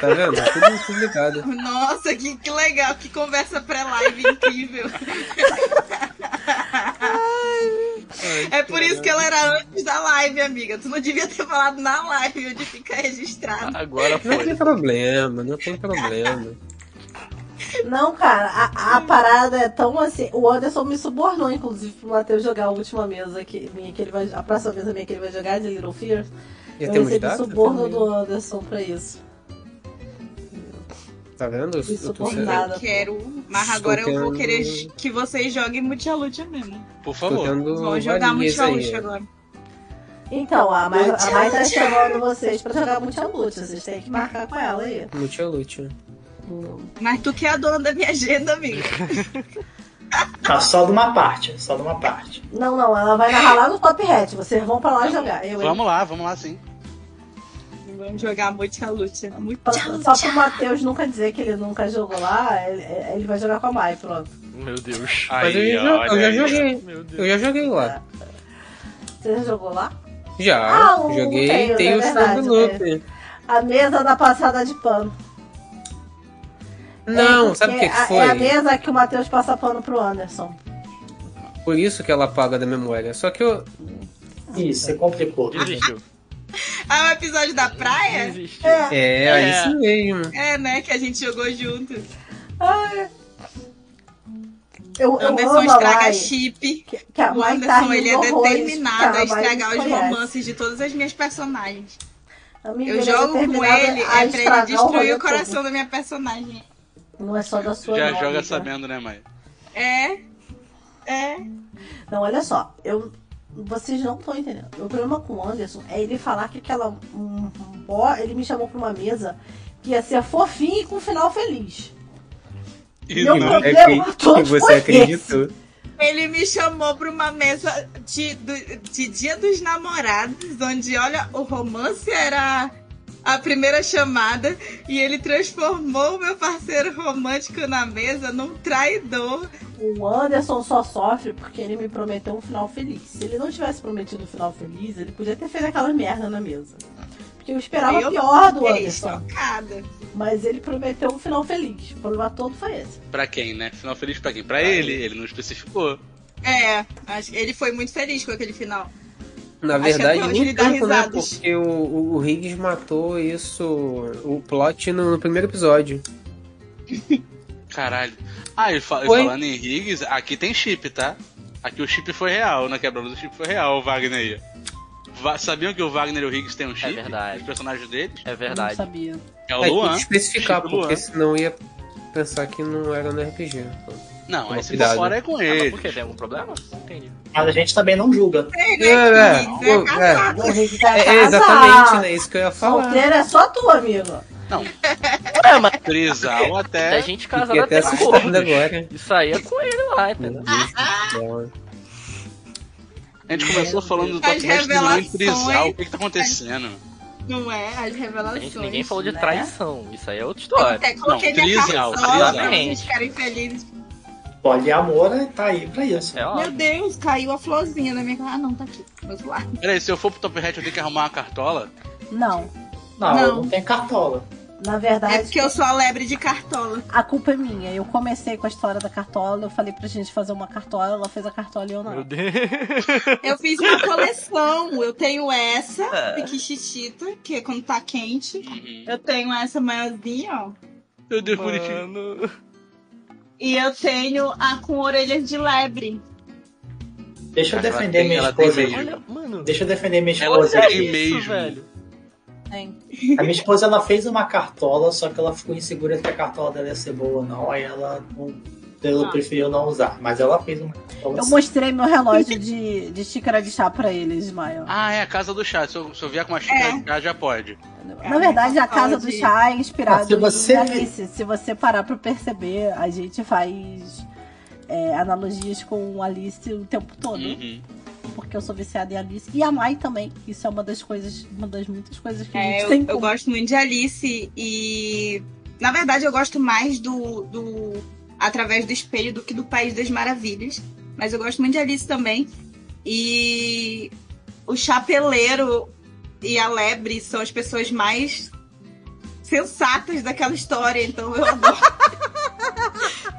Tá vendo? Tudo, tudo ligado. Nossa, que, que legal, que conversa pré-live incrível. é por isso que ela era antes da live, amiga. Tu não devia ter falado na live, onde fica registrado. Agora Não foi. tem problema, não tem problema. Não, cara, a, a parada é tão assim. O Anderson me subornou, inclusive, pro Matheus jogar a última mesa que, minha, que ele vai. A próxima mesa minha que ele vai jogar de Little Fears. Já Eu recebi data? suborno do Anderson pra isso. Tá vendo? Eu- tô. Eu quero, mas Estou agora eu vou querer que vocês joguem Multialute mesmo. Por favor. Vamos jogar aí. agora. Então, a Mai, a Mai tá chamando vocês pra jogar Multialute. Vocês têm que marcar com ela aí. Multialute. Mas tu que é a dona da minha agenda, amiga. Tá só de uma parte, só de uma parte. Não, não, ela vai narrar lá no Top Hat. Vocês vão pra lá jogar. Eu, hein? Vamos lá, vamos lá sim. Vamos jogar Multialute. Só, Multialute. só pro Matheus nunca dizer que ele nunca jogou lá, ele, ele vai jogar com a Mai, pronto. Meu Deus. Mas eu, Aí, já, eu já joguei. Meu Deus. Eu já joguei lá. Você já jogou lá? Já, Ah, o joguei Tails, tem é o verdade, Frog Loop. A mesa da passada de pano. Não, É, sabe o que, que foi? É a mesa que o Matheus passa pano pro Anderson. Por isso que ela apaga da memória. Só que eu. Ih, você complicou. Desistiu. Ah, o episódio da praia? É. É, É. sim mesmo. É, né? Que a gente jogou junto. Ai. Eu, eu Anderson estraga chip. que, que a O tá Anderson, ele é determinado a estragar os romances de todas as minhas personagens. Amiga, Eu é jogo com determinado ele, a é pra ele destruir rolê o coração todo. da minha personagem. Não é só da sua Já não, joga amiga. sabendo, né, mãe? É. É. Não, olha só, eu. Vocês não estão entendendo. O problema com o Anderson é ele falar que aquela. Um, um, ele me chamou pra uma mesa que ia ser fofinho e com final feliz. E Meu não. problema acredito todo que você acreditou. Ele me chamou pra uma mesa de, do- de Dia dos Namorados, onde, olha, o romance era a primeira chamada e ele transformou o meu parceiro romântico na mesa num traidor. O Anderson só sofre porque ele me prometeu um final feliz. Se ele não tivesse prometido um final feliz, ele podia ter feito aquela merda na mesa. Porque eu esperava Eu pior do Fiquei Anderson. chocada. Mas ele prometeu um final feliz. O problema todo foi esse. Pra quem, né? Final feliz pra quem? Pra ele, ele não especificou. É, acho que ele foi muito feliz com aquele final. Na verdade, nem tanto, né? Porque o, o, o Higgs matou isso, o plot no, no primeiro episódio. Caralho. Ah, e, fa- e Oi? falando em Higgs, aqui tem chip, tá? Aqui o chip foi real, na quebra do chip foi real, o Wagner aí. Va- Sabiam que o Wagner e o Higgs têm um chip? verdade. Os personagens deles? É Eu não verdade. sabia. É o É, tem Luan. que especificar, Chip porque Luan. senão ia pensar que não era no RPG. Não, aí se for cuidado. fora é com Ah, ele. por quê? Tem algum problema? Entendi. Mas a gente também não julga. É, é, né? é é. tá É, é exatamente, né? Isso que eu ia falar. Solteiro é só tu, amigo. É, mas Trisal a até. gente Fiquei casada até acordos. agora. Isso aí é com ele lá, entendeu? Do. A gente começou falando do As Top Hat terminou em revelações. Trisal. O que, que tá acontecendo? Não é? As A revelações. gente, ninguém falou de né? traição. Isso aí é outra Eu história. até coloquei Não, trisal, trisal. pra vocês ficarem felizes. Poliamor tá aí pra isso. É Meu. Deus, caiu a florzinha na minha cara. Ah, não, tá aqui. Outro lado. Peraí, se eu for pro Top Hat eu tenho que arrumar uma cartola? Não. Não, Não. não, tem cartola. Na verdade, É porque eu sou a lebre de cartola. a culpa é minha. Eu comecei com a história da cartola, eu falei pra gente fazer uma cartola, ela fez a cartola e eu não. Meu Deus. Eu fiz uma coleção. Eu tenho essa, piquichitita, que é quando tá quente. Uhum. Eu tenho essa maiorzinha, ó. Meu Deus, bonitinho. E eu tenho a com orelhas de lebre. Deixa eu defender tem- minha esposa aí. Olha, mano. Deixa eu defender minha esposa aqui. Isso, mesmo. velho. Tem. A minha esposa ela fez uma cartola, só que ela ficou insegura que a cartola dela ia ser boa ou não, aí ela, não, ela Ah. preferiu não usar. Mas ela fez uma. Eu mostrei meu relógio de, de xícara de chá pra eles, Ismael. Ah, é a casa do chá. Se eu, se eu vier com uma xícara É. de chá, já pode. Na verdade, a casa do chá é inspirada Ah, se você- em Alice. Se você parar pra perceber, a gente faz é, analogias com Alice o tempo todo. Uhum. Porque eu sou viciada em Alice. E a Mai também. Isso é uma das coisas, uma das muitas coisas que a É, gente eu, tem. em eu gosto muito de Alice e. Na verdade, eu gosto mais do, do. Através do espelho do que do País das Maravilhas. Mas eu gosto muito de Alice também. E. O chapeleiro e a lebre são as pessoas mais sensatas daquela história, então eu adoro.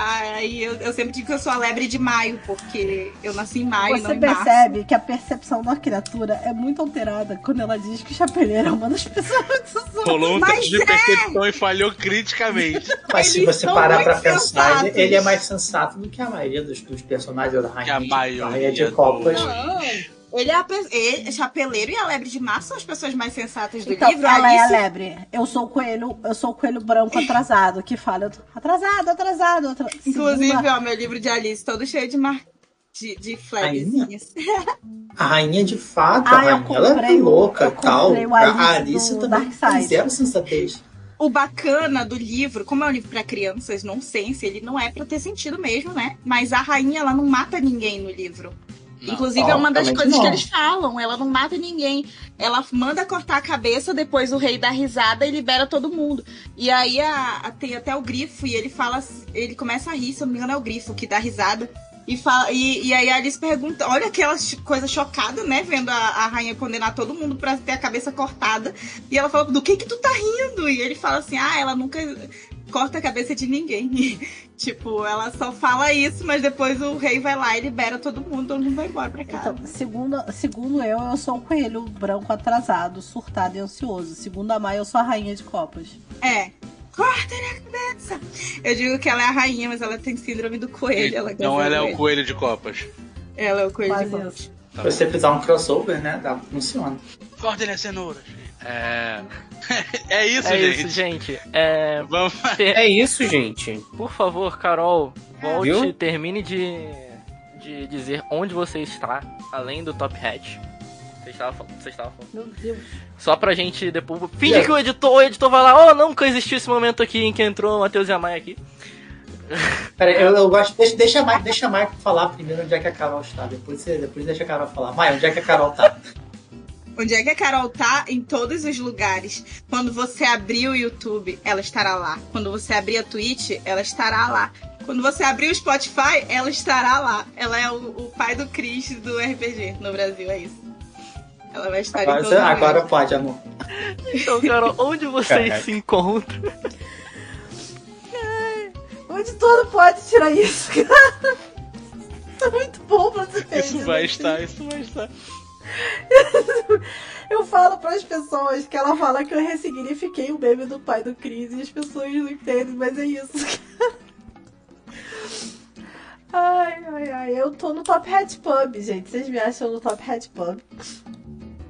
Aí eu, eu sempre digo que eu sou a lebre de maio, porque eu nasci em maio, não Você percebe que a percepção da criatura é muito alterada quando ela diz que o chapeleiro é uma das pessoas que são. Rolou um teste de percepção e falhou criticamente. Mas se você parar pra pensar, sensatos. ele, ele é mais sensato do que a maioria dos, dos personagens da Que a Rainha, da maioria Rainha de Copas. Não. Ele é, a, ele, Chapeleiro e a Lebre de Mar são as pessoas mais sensatas do Então, livro. ela é a Alice- lebre. Eu sou o coelho, eu sou o coelho branco atrasado, que fala eu tô atrasado, atrasado. atra- Inclusive, Segunda- ó, meu livro de Alice todo cheio de mar... de, de flagzinhas. A rainha de fato, Ah, a eu rainha, ela é louca e tal. o A Alice Alice do também tem zero sensatez. O bacana do livro, como é um livro pra crianças, não sei se ele não é pra ter sentido mesmo, né? Mas a rainha, ela não mata ninguém no livro. Não. Inclusive, é uma das coisas não. que eles falam. Ela não mata ninguém. Ela manda cortar a cabeça, depois o rei dá risada e libera todo mundo. E aí a- a- tem até o grifo, e ele fala. Ele começa a rir, se eu não me engano, é o grifo que dá risada. E, fala, e, e aí a Alice pergunta, olha aquela coisa chocada, né? Vendo a, a rainha condenar todo mundo pra ter a cabeça cortada. E ela fala, do que que tu tá rindo? E ele fala assim, ah, ela nunca corta a cabeça de ninguém. tipo, ela só fala isso, mas depois o rei vai lá e libera todo mundo, todo mundo vai embora pra casa. Então, segundo, segundo eu, eu sou o coelho branco atrasado, surtado e ansioso. Segundo a Maia, eu sou a rainha de copas. É. Corta na cabeça! Eu digo que ela é a rainha, mas ela tem síndrome do coelho. Ela Então ela é o coelho. de copas. Ela é o coelho de copas. Tá Se você fizer um crossover, né? Dá, funciona. Cortem as cenouras. É. é isso, É gente. isso, gente. É, Vamos. É isso, gente. por favor, Carol, volte, Viu? termine de, de dizer onde você está, além do Top Hat. Você estava, fal- você estava falando. Meu Deus. Só pra gente depois. Finge que o editor, o editor vai lá, oh, nunca existiu esse momento aqui em que entrou o Matheus e a Maia aqui. Pera, eu, eu gosto. Deixa, deixa, a Mai- deixa a Maia falar primeiro onde é que a Carol está. Depois, você, depois deixa a Carol falar. Maia, onde é que a Carol tá? Onde é que a Carol tá? Em todos os lugares. Quando você abrir o YouTube, ela estará lá. Quando você abrir a Twitch, ela estará lá. Quando você abrir o Spotify, ela estará lá. Ela é o, o pai do Chris do RPG no Brasil, é isso. Ela vai estar Agora, em você- todos os agora pode, amor. Então, Carol, onde vocês Caraca. se encontram? O editor não pode tirar isso, cara. Tá muito bom pra feito. Isso vai né? estar, isso vai estar. Eu falo pras pessoas que ela fala que eu ressignifiquei o meme do pai do Chris e as pessoas não entendem, mas é isso. Ai, ai, ai. Eu tô no Top Hat Pub, gente. Vocês me acham no Top Hat Pub.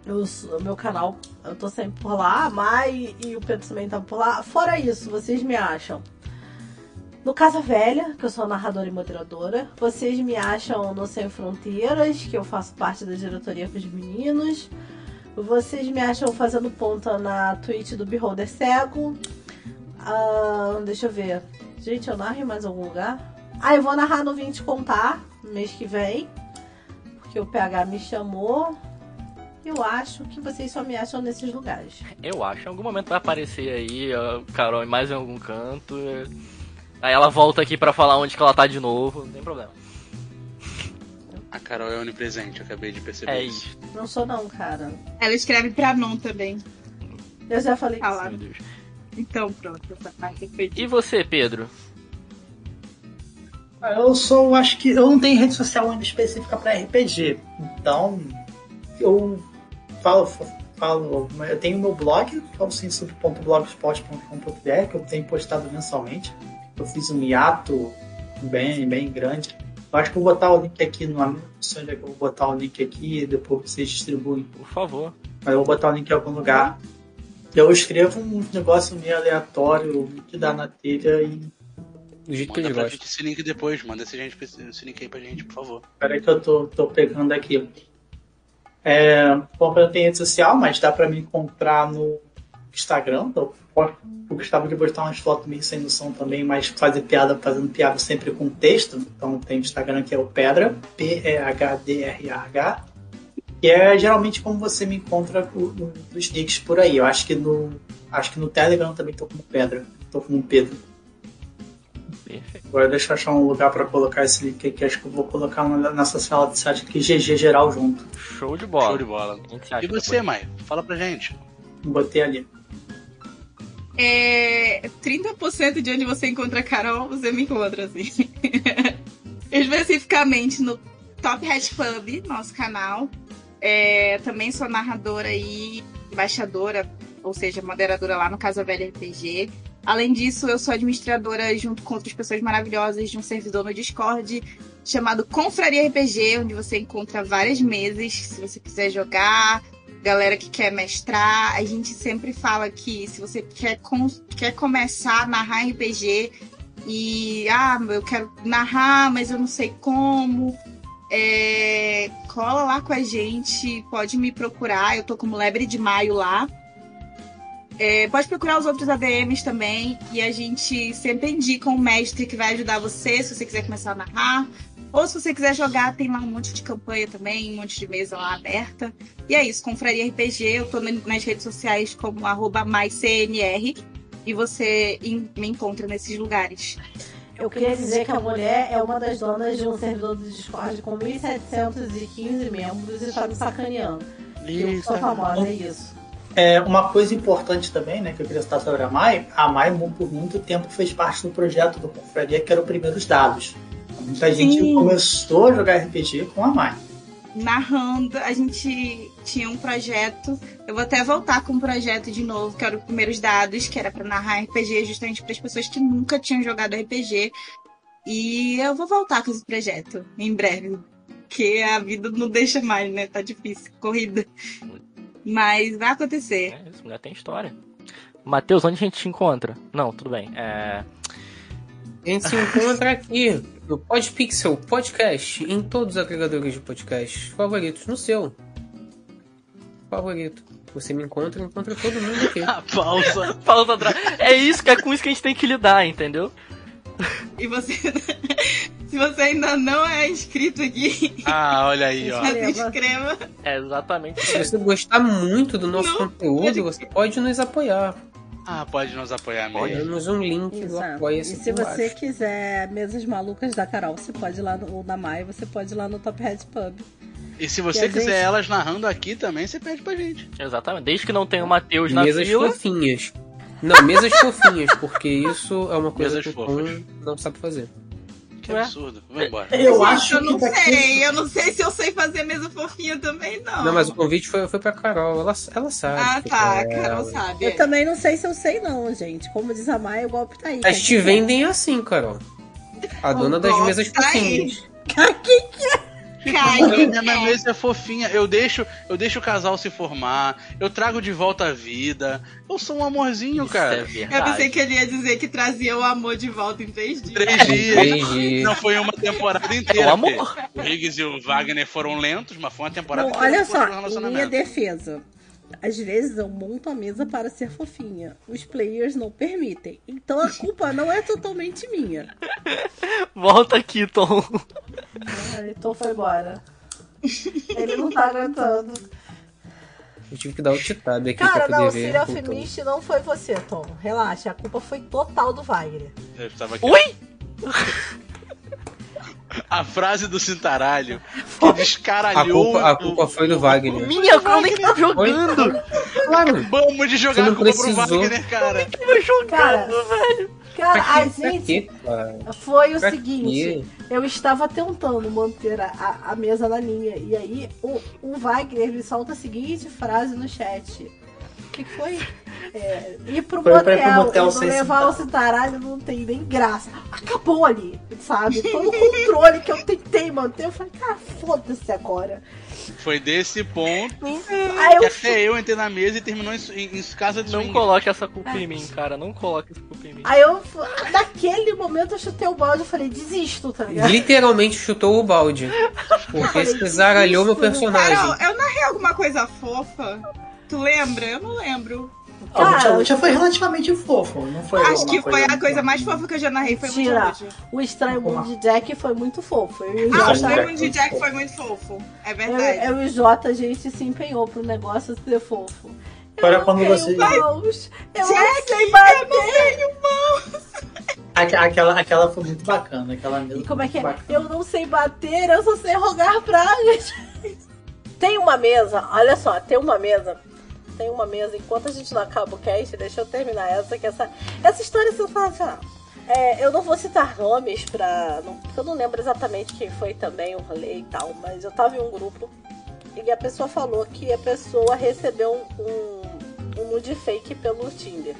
Eu, sou- meu canal, eu tô sempre por lá. A Mai e o Pedro também tá por lá. Fora isso, vocês me acham no Casa Velha, que eu sou narradora e moderadora. Vocês me acham no Sem Fronteiras, que eu faço parte da diretoria com os meninos. Vocês me acham fazendo ponta na Twitch do Beholder Cego. Ah, deixa eu ver. Gente, eu narro em mais algum lugar? Ah, eu vou narrar no Vim Te Contar, mês que vem. Porque o PH me chamou. Eu acho que vocês só me acham nesses lugares. Eu acho, em algum momento vai aparecer aí, Carol, em mais algum canto. Aí ela volta aqui pra falar onde que ela tá de novo, não tem problema. A Carol é onipresente, eu acabei de perceber É isso. isso, Não sou não, cara. Ela escreve pra não também. Eu já falei Ah isso. Então pronto, essa parte foi E você, Pedro? Eu sou, acho que eu não tenho rede social ainda específica para RPG. Então, eu falo, falo, eu tenho meu blog, que é o que eu tenho postado mensalmente. Eu fiz um hiato bem, bem grande. Eu acho que eu vou botar o link aqui no sei onde é que eu vou botar o link aqui e depois vocês distribuem. Por favor. Mas eu vou botar o link em algum lugar. Eu escrevo um negócio meio aleatório, o que dá na telha e Do jeito que Manda ele pra gosta. gente esse link depois, manda esse, gente, esse link aí pra gente, por favor. Peraí que eu tô, tô pegando aqui. É, bom, eu não tenho rede social, mas dá pra me encontrar no Instagram. Eu, eu gostava de postar umas fotos meio sem noção também, mas fazer piada, fazendo piada sempre com texto. Então tem o Instagram que é o Pedra, P-E-H-D-R-A-H. E é geralmente como você me encontra o- o- nos nicks por aí. Eu acho que no, acho que no Telegram também tô como Pedra. Tô como Pedro. Perfeito. Agora deixa eu achar um lugar pra colocar esse link aqui. Acho que eu vou colocar na- nessa sala de chat aqui, GG geral junto. Show de bola. Show de bola. E você, depois. Maia? Fala pra gente. Botei ali. É, 30% de onde você encontra a Carol, você me encontra, assim. Especificamente no Top Hat Pub, nosso canal. É, também sou narradora e embaixadora, ou seja, moderadora lá no Casa Velha RPG. Além disso, eu sou administradora junto com outras pessoas maravilhosas de um servidor no Discord chamado Confraria RPG, onde você encontra várias mesas, se você quiser jogar, galera que quer mestrar. A gente sempre fala que se você quer, quer começar a narrar RPG e, ah, eu quero narrar, mas eu não sei como, é, cola lá com a gente, pode me procurar, eu tô como Lebre de Maio lá. É, pode procurar os outros ADMs também, e a gente sempre indica um mestre que vai ajudar você, se você quiser começar a narrar. Ou se você quiser jogar, tem lá um monte de campanha também, um monte de mesa lá aberta. E é isso, Confraria RPG, eu tô nas redes sociais como arroba maiscnr, e você me encontra nesses lugares. Eu queria dizer que a mulher é uma das donas de um servidor do Discord com 1.715 membros e tá me sacaneando. Eu sou famosa, é isso. É, uma coisa importante também, né, que eu queria citar sobre a Mai, a Mai por muito tempo fez parte do projeto do Confraria, que era o Primeiros Dados. Muita Sim. gente começou a jogar RPG com a Mai. Narrando, a gente tinha um projeto. Eu vou até voltar com um projeto de novo, que era o Primeiros Dados, que era para narrar RPG justamente para as pessoas que nunca tinham jogado RPG. E eu vou voltar com esse projeto em breve. Porque a vida não deixa mais, né? Tá difícil, corrida. Mas vai acontecer. É, isso mulher tem história. Matheus, onde a gente te encontra? Não, tudo bem. É... A gente se encontra aqui no Podpixel Podcast, em todos os agregadores de podcast favoritos, no seu favorito. Você me encontra, encontra todo mundo aqui. A pausa. pausa atrás. É isso que é com isso que a gente tem que lidar, entendeu? E você. Se você ainda não é inscrito aqui. Ah, olha aí, ó. Se inscreva. É exatamente. Se você gostar muito do nosso não, conteúdo, você pode nos apoiar. Ah, pode nos apoiar mesmo. Temos um link Exato. do apoia E se você quiser mesas malucas da Carol, você pode ir lá no, ou da Mai, você pode ir lá no Top Head Pub. E se você quiser gente... elas narrando aqui também, você pede pra gente. Exatamente. Desde que não tenha o Matheus na mesas fila. Mesas fofinhas. Não, mesas fofinhas, porque isso é uma coisa mesas que o não sabe fazer. Que absurdo. Vamos embora. Eu acho eu não daqui... sei. Eu não sei se eu sei fazer mesa fofinha também, não. Não, mas o convite foi, foi pra Carol. Ela, ela sabe. Ah, tá. A Carol sabe. Eu também não sei se eu sei, não, gente. Como diz a Maia, o golpe tá aí. Mas te vendem assim, Carol. A dona das mesas tá fofinhas. Quem que é? Minha na mesa é fofinha. Eu deixo, eu deixo o casal se formar. Eu trago de volta a vida. Eu sou um amorzinho, Isso cara. É eu pensei que ele ia dizer que trazia o amor de volta em três dias. Três dias. Não foi uma temporada inteira. É o amor. O Higgs e o Wagner foram lentos, mas foi uma temporada Não, Olha só, em minha defesa. Às vezes eu monto a mesa para ser fofinha. Os players não permitem. Então a culpa não é totalmente minha. Volta aqui, Tom. Ai, Tom foi embora. Ele não tá aguentando. Eu tive que dar o tab aqui Cara, pra não, poder ver. Cara, não, o Finish não foi você, Tom. Relaxa, a culpa foi total do Wagner. Eu estava aqui. Oi? A frase do Cintaralho que descaralhou. A culpa, a culpa foi do Wagner. Minha, eu nem tava jogando. Claro. Vamos de jogar a culpa precisou. pro Wagner, cara. Eu tava jogando, Cara, velho. Cara, Pra a gente. Foi o Pra seguinte, quê? eu estava tentando manter a, a mesa na linha. E aí o, o Wagner me solta a seguinte frase no chat. Que foi? É, ir pro Foi motel, pro motel e levar o citaralho não tem nem graça. Acabou ali, sabe? Todo o controle que eu tentei manter, eu falei, cara, foda-se agora. Foi desse ponto Aí que eu até eu entrei na mesa e terminou em, em, em casa de Não swing. coloque essa culpa em mim, cara. Não coloque essa culpa em mim. Aí eu, naquele momento, eu chutei o balde e falei, desisto, tá ligado? Literalmente chutou o balde. Porque você zaralhou meu personagem. Carol, eu narrei alguma coisa fofa? Tu lembra? Eu não lembro. A luta, a Cara, luta foi relativamente fofo, não foi Acho que foi a coisa mais fofa que eu já narrei. Foi Tira. muito hoje. O Estranho Mundo de Jack foi muito fofo. Eu o Ah, o Estranho de Jack foi muito fofo. É eu, verdade. eu e o Jota, a gente se empenhou pro negócio ser fofo. Eu Para não quando você- Mãos, eu Jack, não sei eu bater. não tenho mão. Aque- Aquela, aquela foi muito bacana, aquela mesa E como é que é? bacana. Eu não sei bater, eu só sei rogar pragas. Tem uma mesa, olha só, tem uma mesa. Tem uma mesa, enquanto a gente não acaba o cast, deixa eu terminar essa, que essa, essa história é sensacional. É, eu não vou citar nomes pra. Não, porque eu não lembro exatamente quem foi também o rolê e tal, mas eu tava em um grupo e a pessoa falou que a pessoa recebeu um, um, um nude fake pelo Tinder.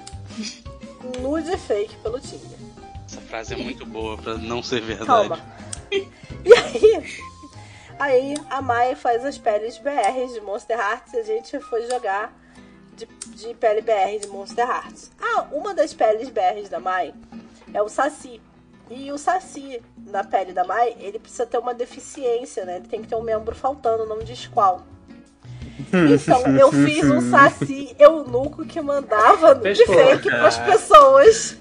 Nude fake pelo Tinder. Essa frase é muito boa pra não ser verdade. Calma. E aí, aí a Mai faz as peles BR de Monster Hearts e a gente foi jogar de, de pele BR de Monster Hearts. Ah, uma das peles BR da Mai é o Saci. E o Saci, na pele da Mai, ele precisa ter uma deficiência, né? Ele tem que ter um membro faltando, não diz qual. Então, eu fiz um Saci eunuco que mandava de fake pras pessoas.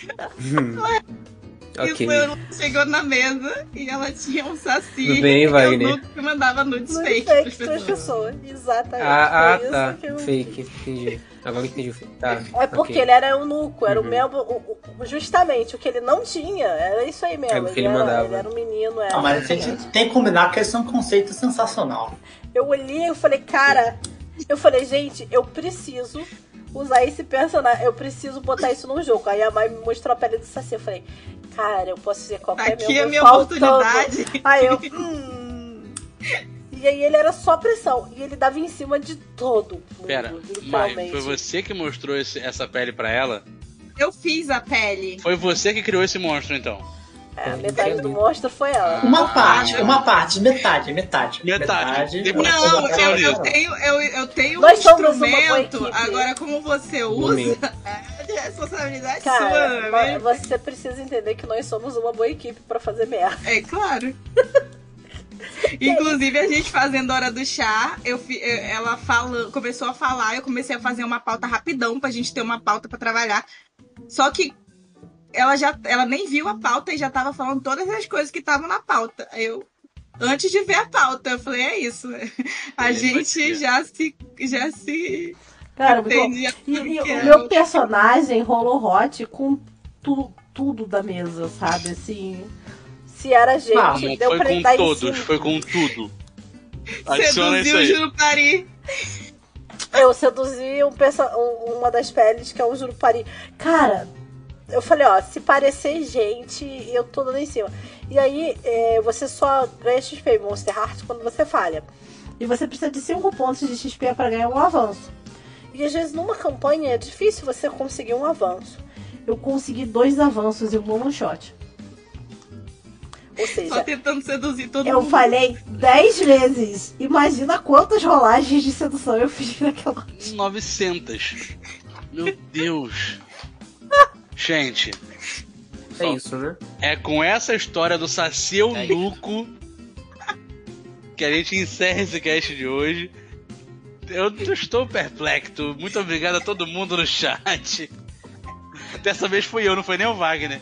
Ok. Isso eu chegou na mesa e ela tinha um saci. Tudo bem, e eu Wagner? nunca que mandava nudes No fake fake pras pras pessoas. pessoas. Exatamente. Ah, ah tá. que eu Fake, entendi. Agora entendi o fake. Tá. É porque ok. ele era eunuco, era o Uhum. membro. o- o- justamente, o que ele não tinha, era isso aí mesmo. É o que ele, ele era, mandava. ele era um menino, era. Ah, mas a gente tem que combinar que esse é um conceito sensacional. Eu olhei e falei, cara, eu falei, gente, eu preciso usar esse personagem, eu preciso botar isso num jogo. Aí a mãe me mostrou a pele do Saci, eu falei, cara, eu posso ser qualquer Aqui é membro a minha faltando. oportunidade. Aí eu, hum. E aí ele era só pressão. E ele dava em cima de todo mundo, Pera, literalmente. foi você que mostrou esse- essa pele pra ela? Eu fiz a pele. Foi você que criou esse monstro, então? É, metade do monstro foi ela. Uma parte, uma parte, metade, metade. Metade. Tem Não, eu, eu tenho, eu, eu tenho um Nós boa instrumento. Agora, como você usa, meio. é de responsabilidade Cara, sua, é mesmo? você precisa entender que nós somos uma boa equipe pra fazer merda. É claro. Inclusive, a gente fazendo hora do chá, eu, ela fala, começou a falar, eu comecei a fazer uma pauta rapidão pra gente ter uma pauta pra trabalhar. Só que ela já ela nem viu a pauta e já tava falando todas as coisas que estavam na pauta. Eu antes de ver a pauta, eu falei, é isso. A Ele gente já se já se Cara, muito bom. E, e o meu personagem rolou hot com tu, tudo da mesa, sabe? Assim. Se era gente, Ah, deu foi pra com todos, foi com tudo. Adiciona seduziu o. Jurupari. Eu seduzi um perso- um- uma das peles, que é o Jurupari. Cara, eu falei, ó, se parecer gente, eu tô dando em cima. E aí, é, você só ganha XP em Monster Hearts quando você falha. E você precisa de 5 pontos de XP pra ganhar um avanço. E às vezes numa campanha é difícil você conseguir um avanço. Eu consegui dois avanços em um one shot. Ou Só seja, tentando seduzir todo eu mundo. falhei 10 vezes. Imagina quantas rolagens de sedução eu fiz naquela 900. Meu Deus. Gente, É isso, né? é com essa história do Saci Eunuco que a gente encerra esse cast de hoje. Eu estou perplexo. Muito obrigado a todo mundo no chat. Dessa vez fui eu, não foi nem o Wagner.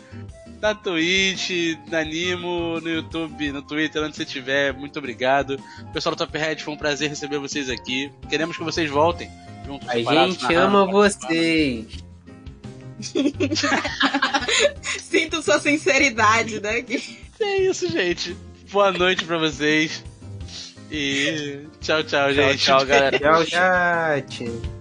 Na Twitch, na Nimo, no YouTube, no Twitter, onde você estiver, muito obrigado. Pessoal do Top Red, foi um prazer receber vocês aqui. Queremos que vocês voltem juntos. A gente ama participando. vocês. Sinto sua sinceridade, né? É isso, gente. Boa noite pra vocês. E tchau, tchau, Tchau, gente. tchau, galera. Tchau, chat.